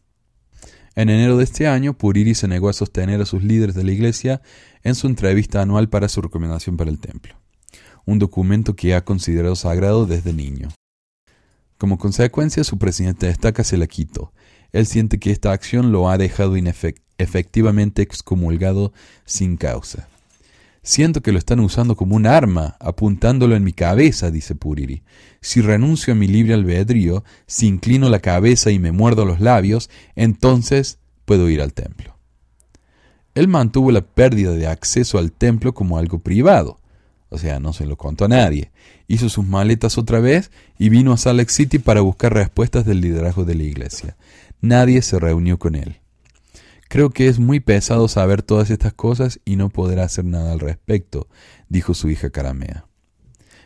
En enero de este año, Puriri se negó a sostener a sus líderes de la iglesia en su entrevista anual para su recomendación para el templo, un documento que ha considerado sagrado desde niño. Como consecuencia, su presidente destaca se la quitó. Él siente que esta acción lo ha dejado efectivamente excomulgado sin causa. Siento que lo están usando como un arma, apuntándolo en mi cabeza, dice Puriri. Si renuncio a mi libre albedrío, si inclino la cabeza y me muerdo los labios, entonces puedo ir al templo. Él mantuvo la pérdida de acceso al templo como algo privado, o sea, no se lo contó a nadie. Hizo sus maletas otra vez y vino a Salt Lake City para buscar respuestas del liderazgo de la iglesia. Nadie se reunió con él. Creo que es muy pesado saber todas estas cosas y no poder hacer nada al respecto, dijo su hija Caramea.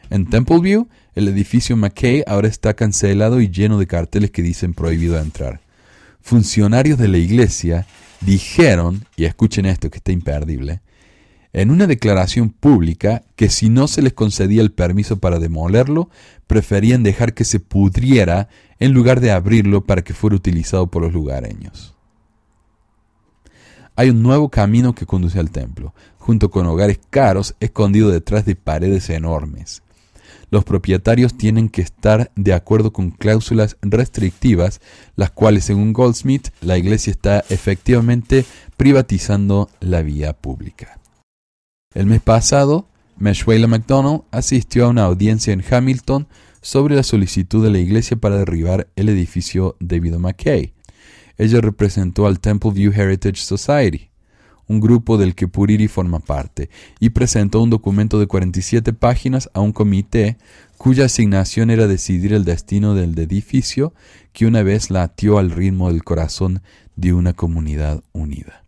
En Templeview, el edificio McKay ahora está cancelado y lleno de carteles que dicen prohibido entrar. Funcionarios de la iglesia dijeron, y escuchen esto que está imperdible, en una declaración pública que si no se les concedía el permiso para demolerlo, preferían dejar que se pudriera en lugar de abrirlo para que fuera utilizado por los lugareños. Hay un nuevo camino que conduce al templo, junto con hogares caros escondidos detrás de paredes enormes. Los propietarios tienen que estar de acuerdo con cláusulas restrictivas, las cuales, según Goldsmith, la iglesia está efectivamente privatizando la vía pública. El mes pasado, Meshwela McDonald asistió a una audiencia en Hamilton sobre la solicitud de la iglesia para derribar el edificio David McKay, ella representó al Temple View Heritage Society, un grupo del que Puriri forma parte, y presentó un documento de 47 páginas a un comité cuya asignación era decidir el destino del edificio que una vez latió al ritmo del corazón de una comunidad unida.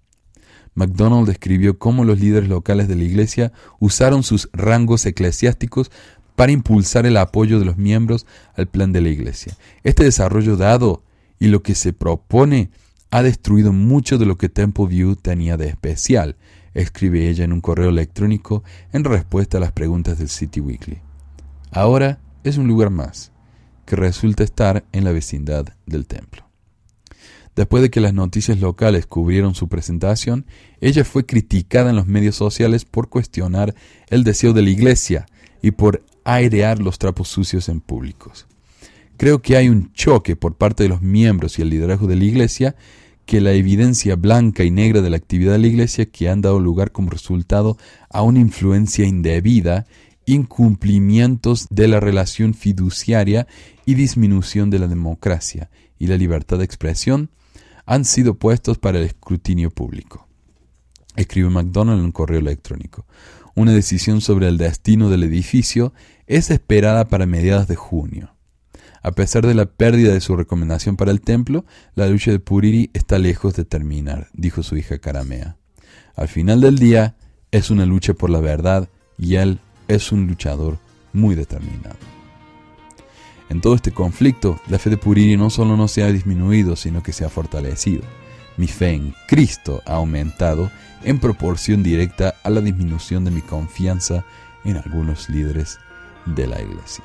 MacDonald describió cómo los líderes locales de la Iglesia usaron sus rangos eclesiásticos para impulsar el apoyo de los miembros al plan de la Iglesia. Este desarrollo dado y lo que se propone ha destruido mucho de lo que Temple View tenía de especial, escribe ella en un correo electrónico en respuesta a las preguntas del City Weekly. Ahora es un lugar más, que resulta estar en la vecindad del templo. Después de que las noticias locales cubrieron su presentación, ella fue criticada en los medios sociales por cuestionar el deseo de la iglesia y por airear los trapos sucios en públicos. Creo que hay un choque por parte de los miembros y el liderazgo de la Iglesia que la evidencia blanca y negra de la actividad de la Iglesia que han dado lugar como resultado a una influencia indebida, incumplimientos de la relación fiduciaria y disminución de la democracia y la libertad de expresión han sido puestos para el escrutinio público. Escribe McDonald en un correo electrónico. Una decisión sobre el destino del edificio es esperada para mediados de junio. A pesar de la pérdida de su recomendación para el templo, la lucha de Puriri está lejos de terminar, dijo su hija Caramea. Al final del día, es una lucha por la verdad y él es un luchador muy determinado. En todo este conflicto, la fe de Puriri no solo no se ha disminuido, sino que se ha fortalecido. Mi fe en Cristo ha aumentado en proporción directa a la disminución de mi confianza en algunos líderes de la Iglesia.